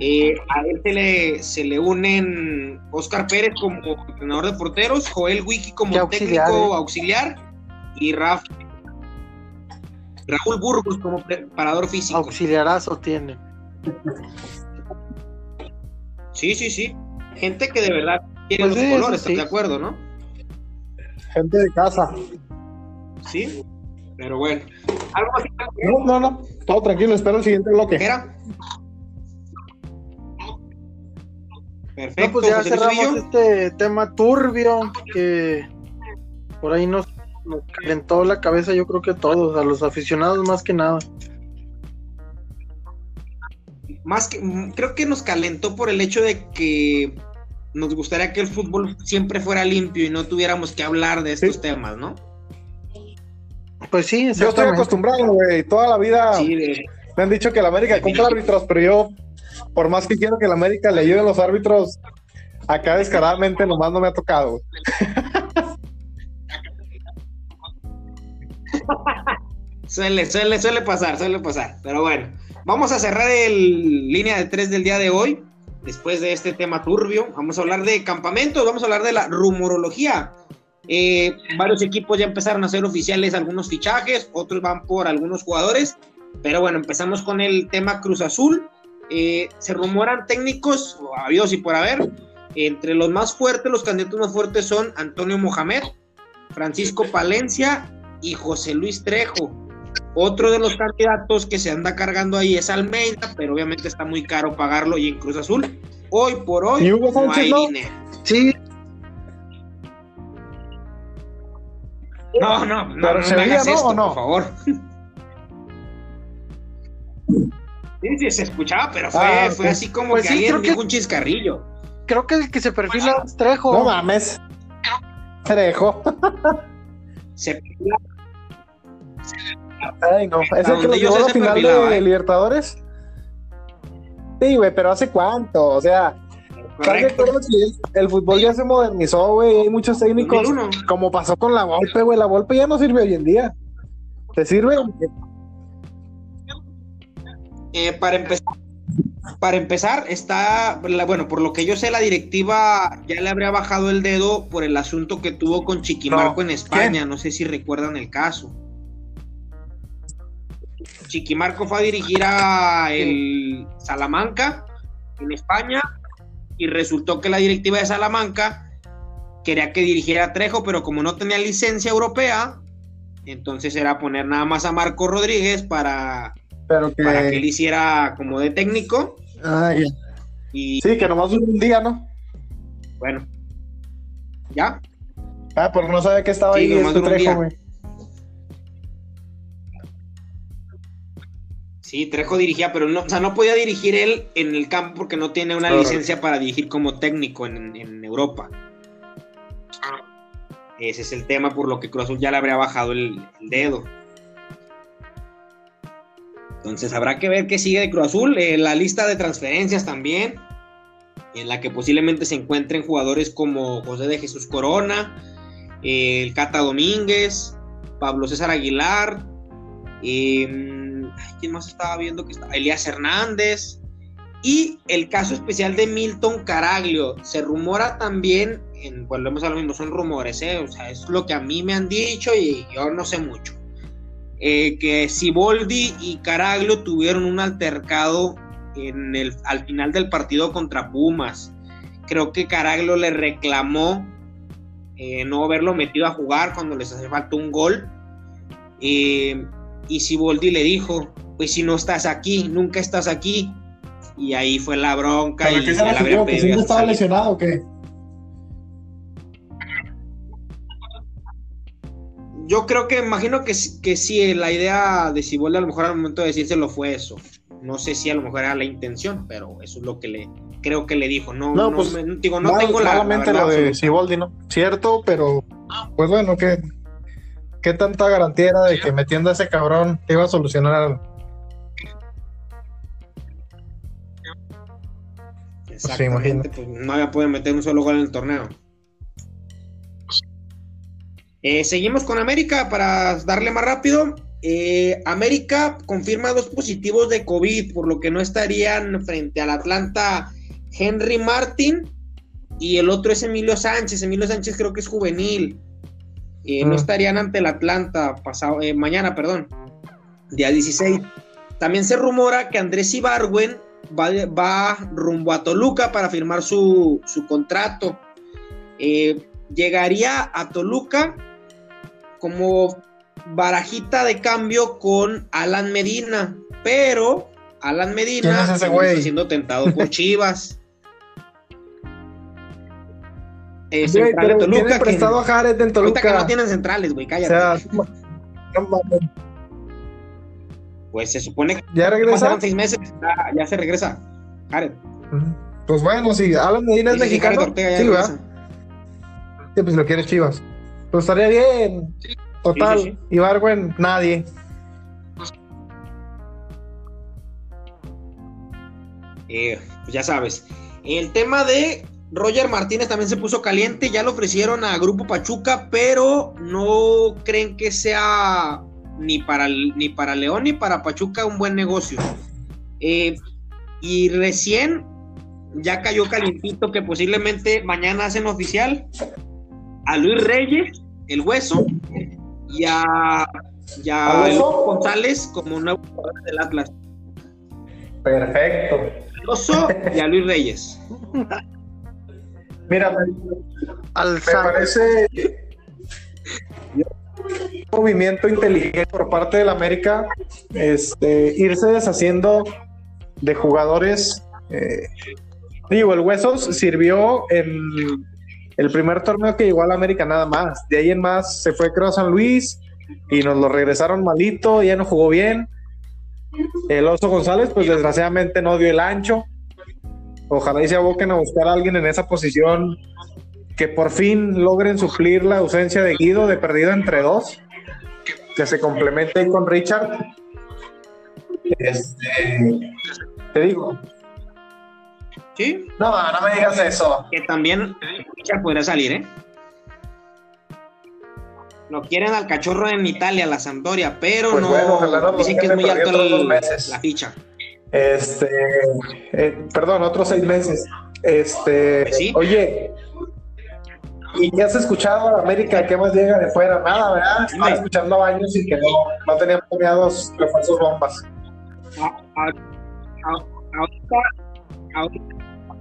Eh, a él se le, se le unen Oscar Pérez como entrenador de porteros, Joel Wiki como técnico auxiliar y Raúl Burgos como preparador físico. Auxiliarazo tiene. Sí, sí, sí gente que de verdad quiere pues los colores, ¿estás de acuerdo, no? Gente de casa. Sí, pero bueno. ¿Algo así? No, no, no, todo tranquilo, espero el siguiente bloque. ¿Era? Perfecto. No, pues ya cerramos este tema turbio que por ahí nos, nos calentó la cabeza, yo creo que a todos, a los aficionados más que nada más que creo que nos calentó por el hecho de que nos gustaría que el fútbol siempre fuera limpio y no tuviéramos que hablar de estos temas, ¿no? Pues sí, yo estoy acostumbrado, güey, toda la vida me han dicho que la América compra árbitros, pero yo, por más que quiero que la América le ayude a los árbitros, acá descaradamente nomás no me ha tocado. suele, suele, suele pasar, suele pasar, pero bueno. Vamos a cerrar el línea de tres del día de hoy. Después de este tema turbio, vamos a hablar de campamentos, vamos a hablar de la rumorología. Eh, varios equipos ya empezaron a hacer oficiales algunos fichajes, otros van por algunos jugadores. Pero bueno, empezamos con el tema Cruz Azul. Eh, se rumoran técnicos, habidos y por haber. Entre los más fuertes, los candidatos más fuertes son Antonio Mohamed, Francisco Palencia y José Luis Trejo. Otro de los candidatos que se anda cargando ahí es Almeida, pero obviamente está muy caro pagarlo y en Cruz Azul. Hoy por hoy no hay dinero. Sí. No, no, no, no, me hagas esto, por favor. Sí, sí, se escuchaba, pero fue, ah, fue así como pues que alguien dijo un chiscarrillo. Creo que el que se perfila es Trejo. No mames. Trejo. Se Ay, no. ¿Es el que lo llevó a la final de ¿eh? Libertadores? Sí, güey, pero ¿hace cuánto? O sea, el fútbol ya se modernizó, güey. Hay muchos técnicos, como pasó con la Volpe, güey. La Volpe ya no sirve hoy en día. ¿Te sirve? Eh, para empezar, para empezar, está, bueno, por lo que yo sé, la directiva ya le habría bajado el dedo por el asunto que tuvo con Chiquimarco en España. No sé si recuerdan el caso. Chiquimarco fue a dirigir a el Salamanca en España y resultó que la directiva de Salamanca quería que dirigiera a Trejo, pero como no tenía licencia europea, entonces era poner nada más a Marco Rodríguez para, que... para que él hiciera como de técnico. Ah, Y, Sí, que nomás un día, ¿no? bueno, ¿ya? Ah, porque no sabía que estaba Sí, ahí este. Trejo, güey. Sí, Trejo dirigía, pero no, o sea, no podía dirigir él en el campo porque no tiene una Correcto. licencia para dirigir como técnico en, en Europa. Ese es el tema por lo que Cruz Azul ya le habría bajado el, el dedo. Entonces habrá que ver qué sigue de Cruz Azul. Eh, la lista de transferencias también, en la que posiblemente se encuentren jugadores como José de Jesús Corona, eh, el Cata Domínguez, Pablo César Aguilar, eh, ay, ¿quién más estaba viendo que está? Elías Hernández. Y el caso especial de Milton Caraglio. Se rumora también, en, volvemos a lo mismo, son rumores, ¿eh? o sea, es lo que a mí me han dicho y yo no sé mucho. Eh, que Siboldi y Caraglio tuvieron un altercado en el, al final del partido contra Pumas. Creo que Caraglio le reclamó eh, no haberlo metido a jugar cuando les hace falta un gol. Eh, y Siboldi le dijo, pues si no estás aquí, nunca estás aquí. Y ahí fue la bronca ¿Pero y qué se ¿Que pedido siempre estaba lesionado o qué? Yo creo que, imagino que, sí- que sí, la idea de Siboldi a lo mejor al momento de decírselo fue eso. No sé si a lo mejor era la intención, pero eso es lo que le creo que le dijo. No, No, no, pues, me- digo, no Mal- tengo la, la verdad lo de. Siboldi, ¿no? Cierto, pero pues bueno, ¿qué, qué tanta garantía era de que metiendo a ese cabrón te iba a solucionar? Exactamente, imagínate. pues, no había podido meter un solo gol en el torneo. Eh, seguimos con América para darle más rápido. Eh, América confirma dos positivos de COVID, por lo que no estarían frente al Atlanta Henry Martin y el otro es Emilio Sánchez. Emilio Sánchez creo que es juvenil. Eh, No Mm. estarían ante el Atlanta pasado, eh, mañana, perdón, día 16. También se rumora que Andrés Ibargüen va, va rumbo a Toluca para firmar su, su contrato. Eh, llegaría a Toluca como barajita de cambio con Alan Medina, pero Alan Medina ¿Quién es ese está siendo tentado por Chivas. Eh, Güey, pero Toluca, tienen que- prestado a Jared en ahorita que Toluca. no tienen centrales, güey, o cállate. sea, no mames. Pues se supone que ¿ya regresa? pasaron seis meses, ya, ya se regresa. Jared. Pues bueno, si Alan Medina es mexicano, Ortega ya sí. ¿verdad? Sí, pues lo quiere Chivas. Pues estaría bien. Total, Sí, sí, Ibargüen, nadie. Eh, pues ya sabes. El tema de Roger Martínez también se puso caliente, ya lo ofrecieron a Grupo Pachuca, pero no creen que sea ni para, ni para León ni para Pachuca un buen negocio. Eh, y recién ya cayó calientito que posiblemente mañana hacen oficial a Luis Reyes, el hueso, y a, y. González como nuevo jugador del Atlas. Perfecto. Oso y a Luis Reyes. Mira, me, Al me San- parece un movimiento inteligente por parte del América este, irse deshaciendo de jugadores. eh, digo, el Huesos sirvió el, el primer torneo que llegó al América nada más. De ahí en más se fue creo a San Luis y nos lo regresaron malito, ya no jugó bien. El Oso González, pues desgraciadamente no dio el ancho. Ojalá y se aboquen a buscar a alguien en esa posición que por fin logren suplir la ausencia de Guido de perdido entre dos, que se complemente con Richard. Este, te digo, Sí, no, no me digas eso. que también Richard podría salir, ¿eh? Lo quieren al cachorro en Italia, la Sampdoria, pero Pues no. bueno, ojalá no lo dicen que es muy alto el- la ficha. Este, eh, perdón, otros seis meses. Este, Pues sí. oye, ¿y ya has escuchado a América? ¿Qué más llega de fuera? Nada, ¿verdad? Estaba escuchando años y que no, no tenían planeados refuerzos bombas. Ahorita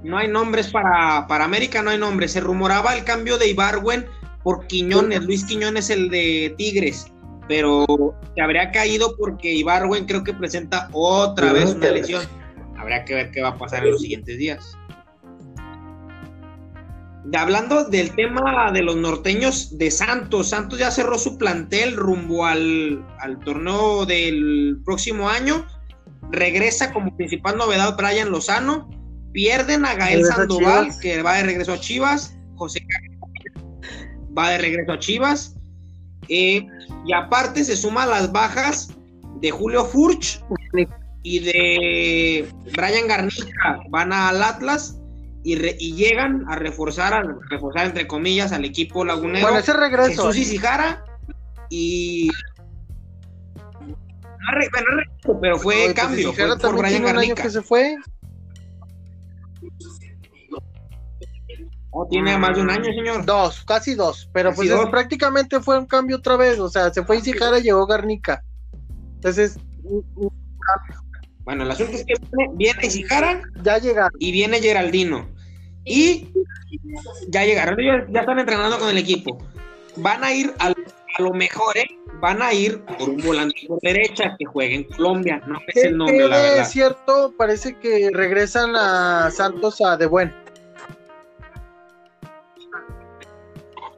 no hay nombres para, para América, no hay nombres. Se rumoraba el cambio de Ibarwen por Quiñones, Luis Quiñones, el de Tigres, pero se habría caído porque Ibarwen creo que presenta otra vez una lesión. habrá que ver qué va a pasar en los siguientes días. hablando del tema de los norteños de Santos, Santos ya cerró su plantel rumbo al, al torneo del próximo año. Regresa como principal novedad Brian Lozano. Pierden a Gael Sandoval, que va de regreso a Chivas. José va de regreso a Chivas. Eh, y aparte se suman las bajas de Julio Furch y de Brian Garnica. Van al Atlas y, llegan a reforzar, a reforzar entre comillas al equipo lagunero. Bueno, ese regreso. Jesús Isijara y no, pero fue pues, cambio, fue por Brian Garnica. que se fue. Tiene más de un año, señor. Dos, casi dos. Pero pues prácticamente fue un cambio otra vez. O sea, se fue Isijara y llegó Garnica. Entonces, Bueno, el asunto es que viene, Isijara. Ya llega. Y viene Geraldino. Y ya llegaron. Ya, están entrenando con el equipo. Van a ir a, lo mejor, ¿eh? Van a ir por un volante por derecha que juegue en Colombia. No es el nombre, la verdad. Es cierto, parece que regresan a Santos a De Buen.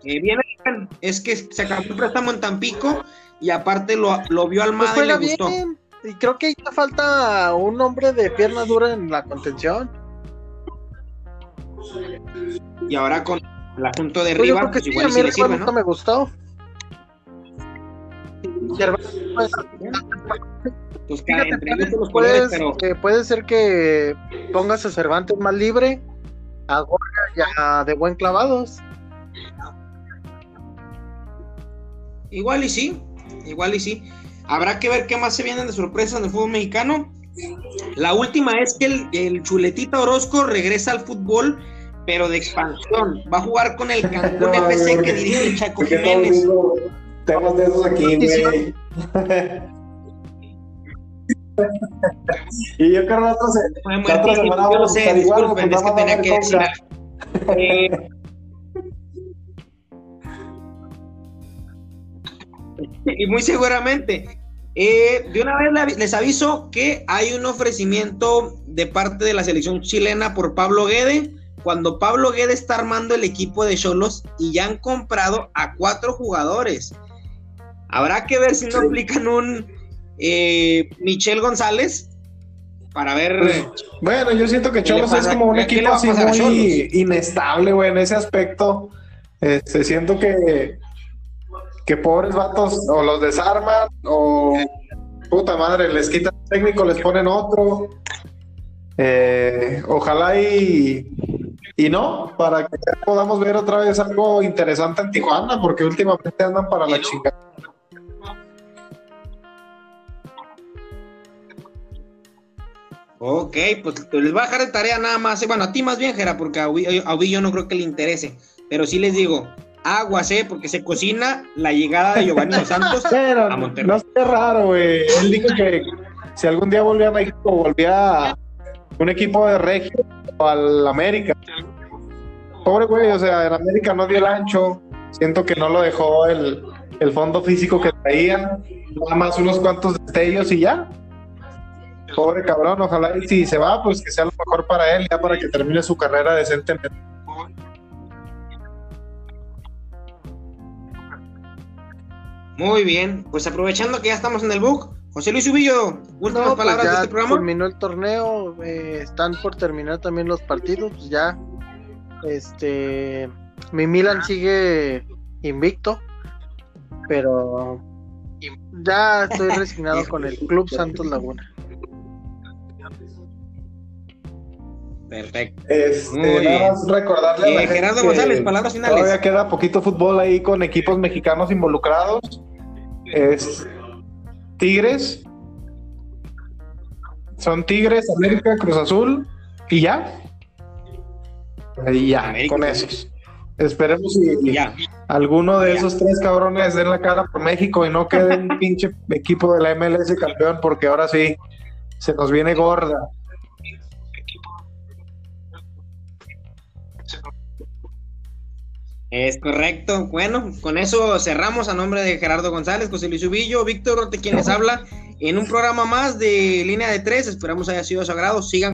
Viene es que se acabó el préstamo en Tampico y aparte lo, lo vio al pues y le gustó. Y creo que ahí falta un hombre de pierna dura en la contención. Y ahora con el asunto de pues Riva, pues igual sí le sirve, ¿no? me gustó. Pues puede, pero... puede ser que pongas a Cervantes más libre, a Gorga y a de buen clavados. Igual y sí, igual y sí. Habrá que ver qué más se vienen de sorpresas en el fútbol mexicano. La última es que el, Chuletita Orozco regresa al fútbol, pero de expansión. Va a jugar con el Cancún FC que dirige el Chaco Jiménez. Temas de esos aquí, güey. y yo creo que otra, semana disculpen, es que tenía que decir. Eh, y muy seguramente. Eh, de una vez les aviso que hay un ofrecimiento de parte de la selección chilena por Pablo Guede. Cuando Pablo Guede está armando el equipo de Cholos y ya han comprado a cuatro jugadores. Habrá que ver si no aplican un eh, Michel González para ver. Pues, bueno, yo siento que Cholos es como un equipo así muy inestable, güey, en ese aspecto. Este, siento que que pobres vatos o los desarman o puta madre, les quitan el técnico, les ponen otro. Eh, ojalá y, y no, para que podamos ver otra vez algo interesante en Tijuana, porque últimamente andan para la chingada. Ok, pues les voy a dejar de tarea nada más. Bueno, a ti más bien, Jera, porque a Ovillo no creo que le interese. Pero sí les digo, aguas, ¿eh? Porque se cocina la llegada de Giovanni Dos Santos a Monterrey. No es raro, güey. Él dijo que si algún día volvía a México, volvía a un equipo de Regio o al América. Pobre güey, o sea, en América no dio el ancho. Siento que no lo dejó el, el fondo físico que traía. Nada más unos cuantos destellos y ya. Pobre cabrón, ojalá y si se va, pues que sea lo mejor para él, ya para que termine su carrera decentemente. Muy bien, pues aprovechando que ya estamos en el book, José Luis Ubillo, últimas pues palabras de este programa. Terminó el torneo, eh, están por terminar también los partidos, pues ya. Este, mi Milan sigue invicto, pero ya estoy resignado con el Club Santos Laguna. Perfecto. Este, Muy bien. recordarle eh, Gerardo González, palabras finales. Todavía queda poquito fútbol ahí con equipos mexicanos involucrados es Tigres. Son Tigres, América, Cruz Azul y ya. Y ya, con esos. Esperemos si alguno de esos tres cabrones den la cara por México y no quede un pinche equipo de la MLS campeón, porque ahora sí se nos viene gorda. Es correcto. Bueno, con eso cerramos a nombre de Gerardo González, José Luis Ubillo, Víctor Orte, quienes habla. en un programa más de línea de tres. Esperamos haya sido sagrado. Sigan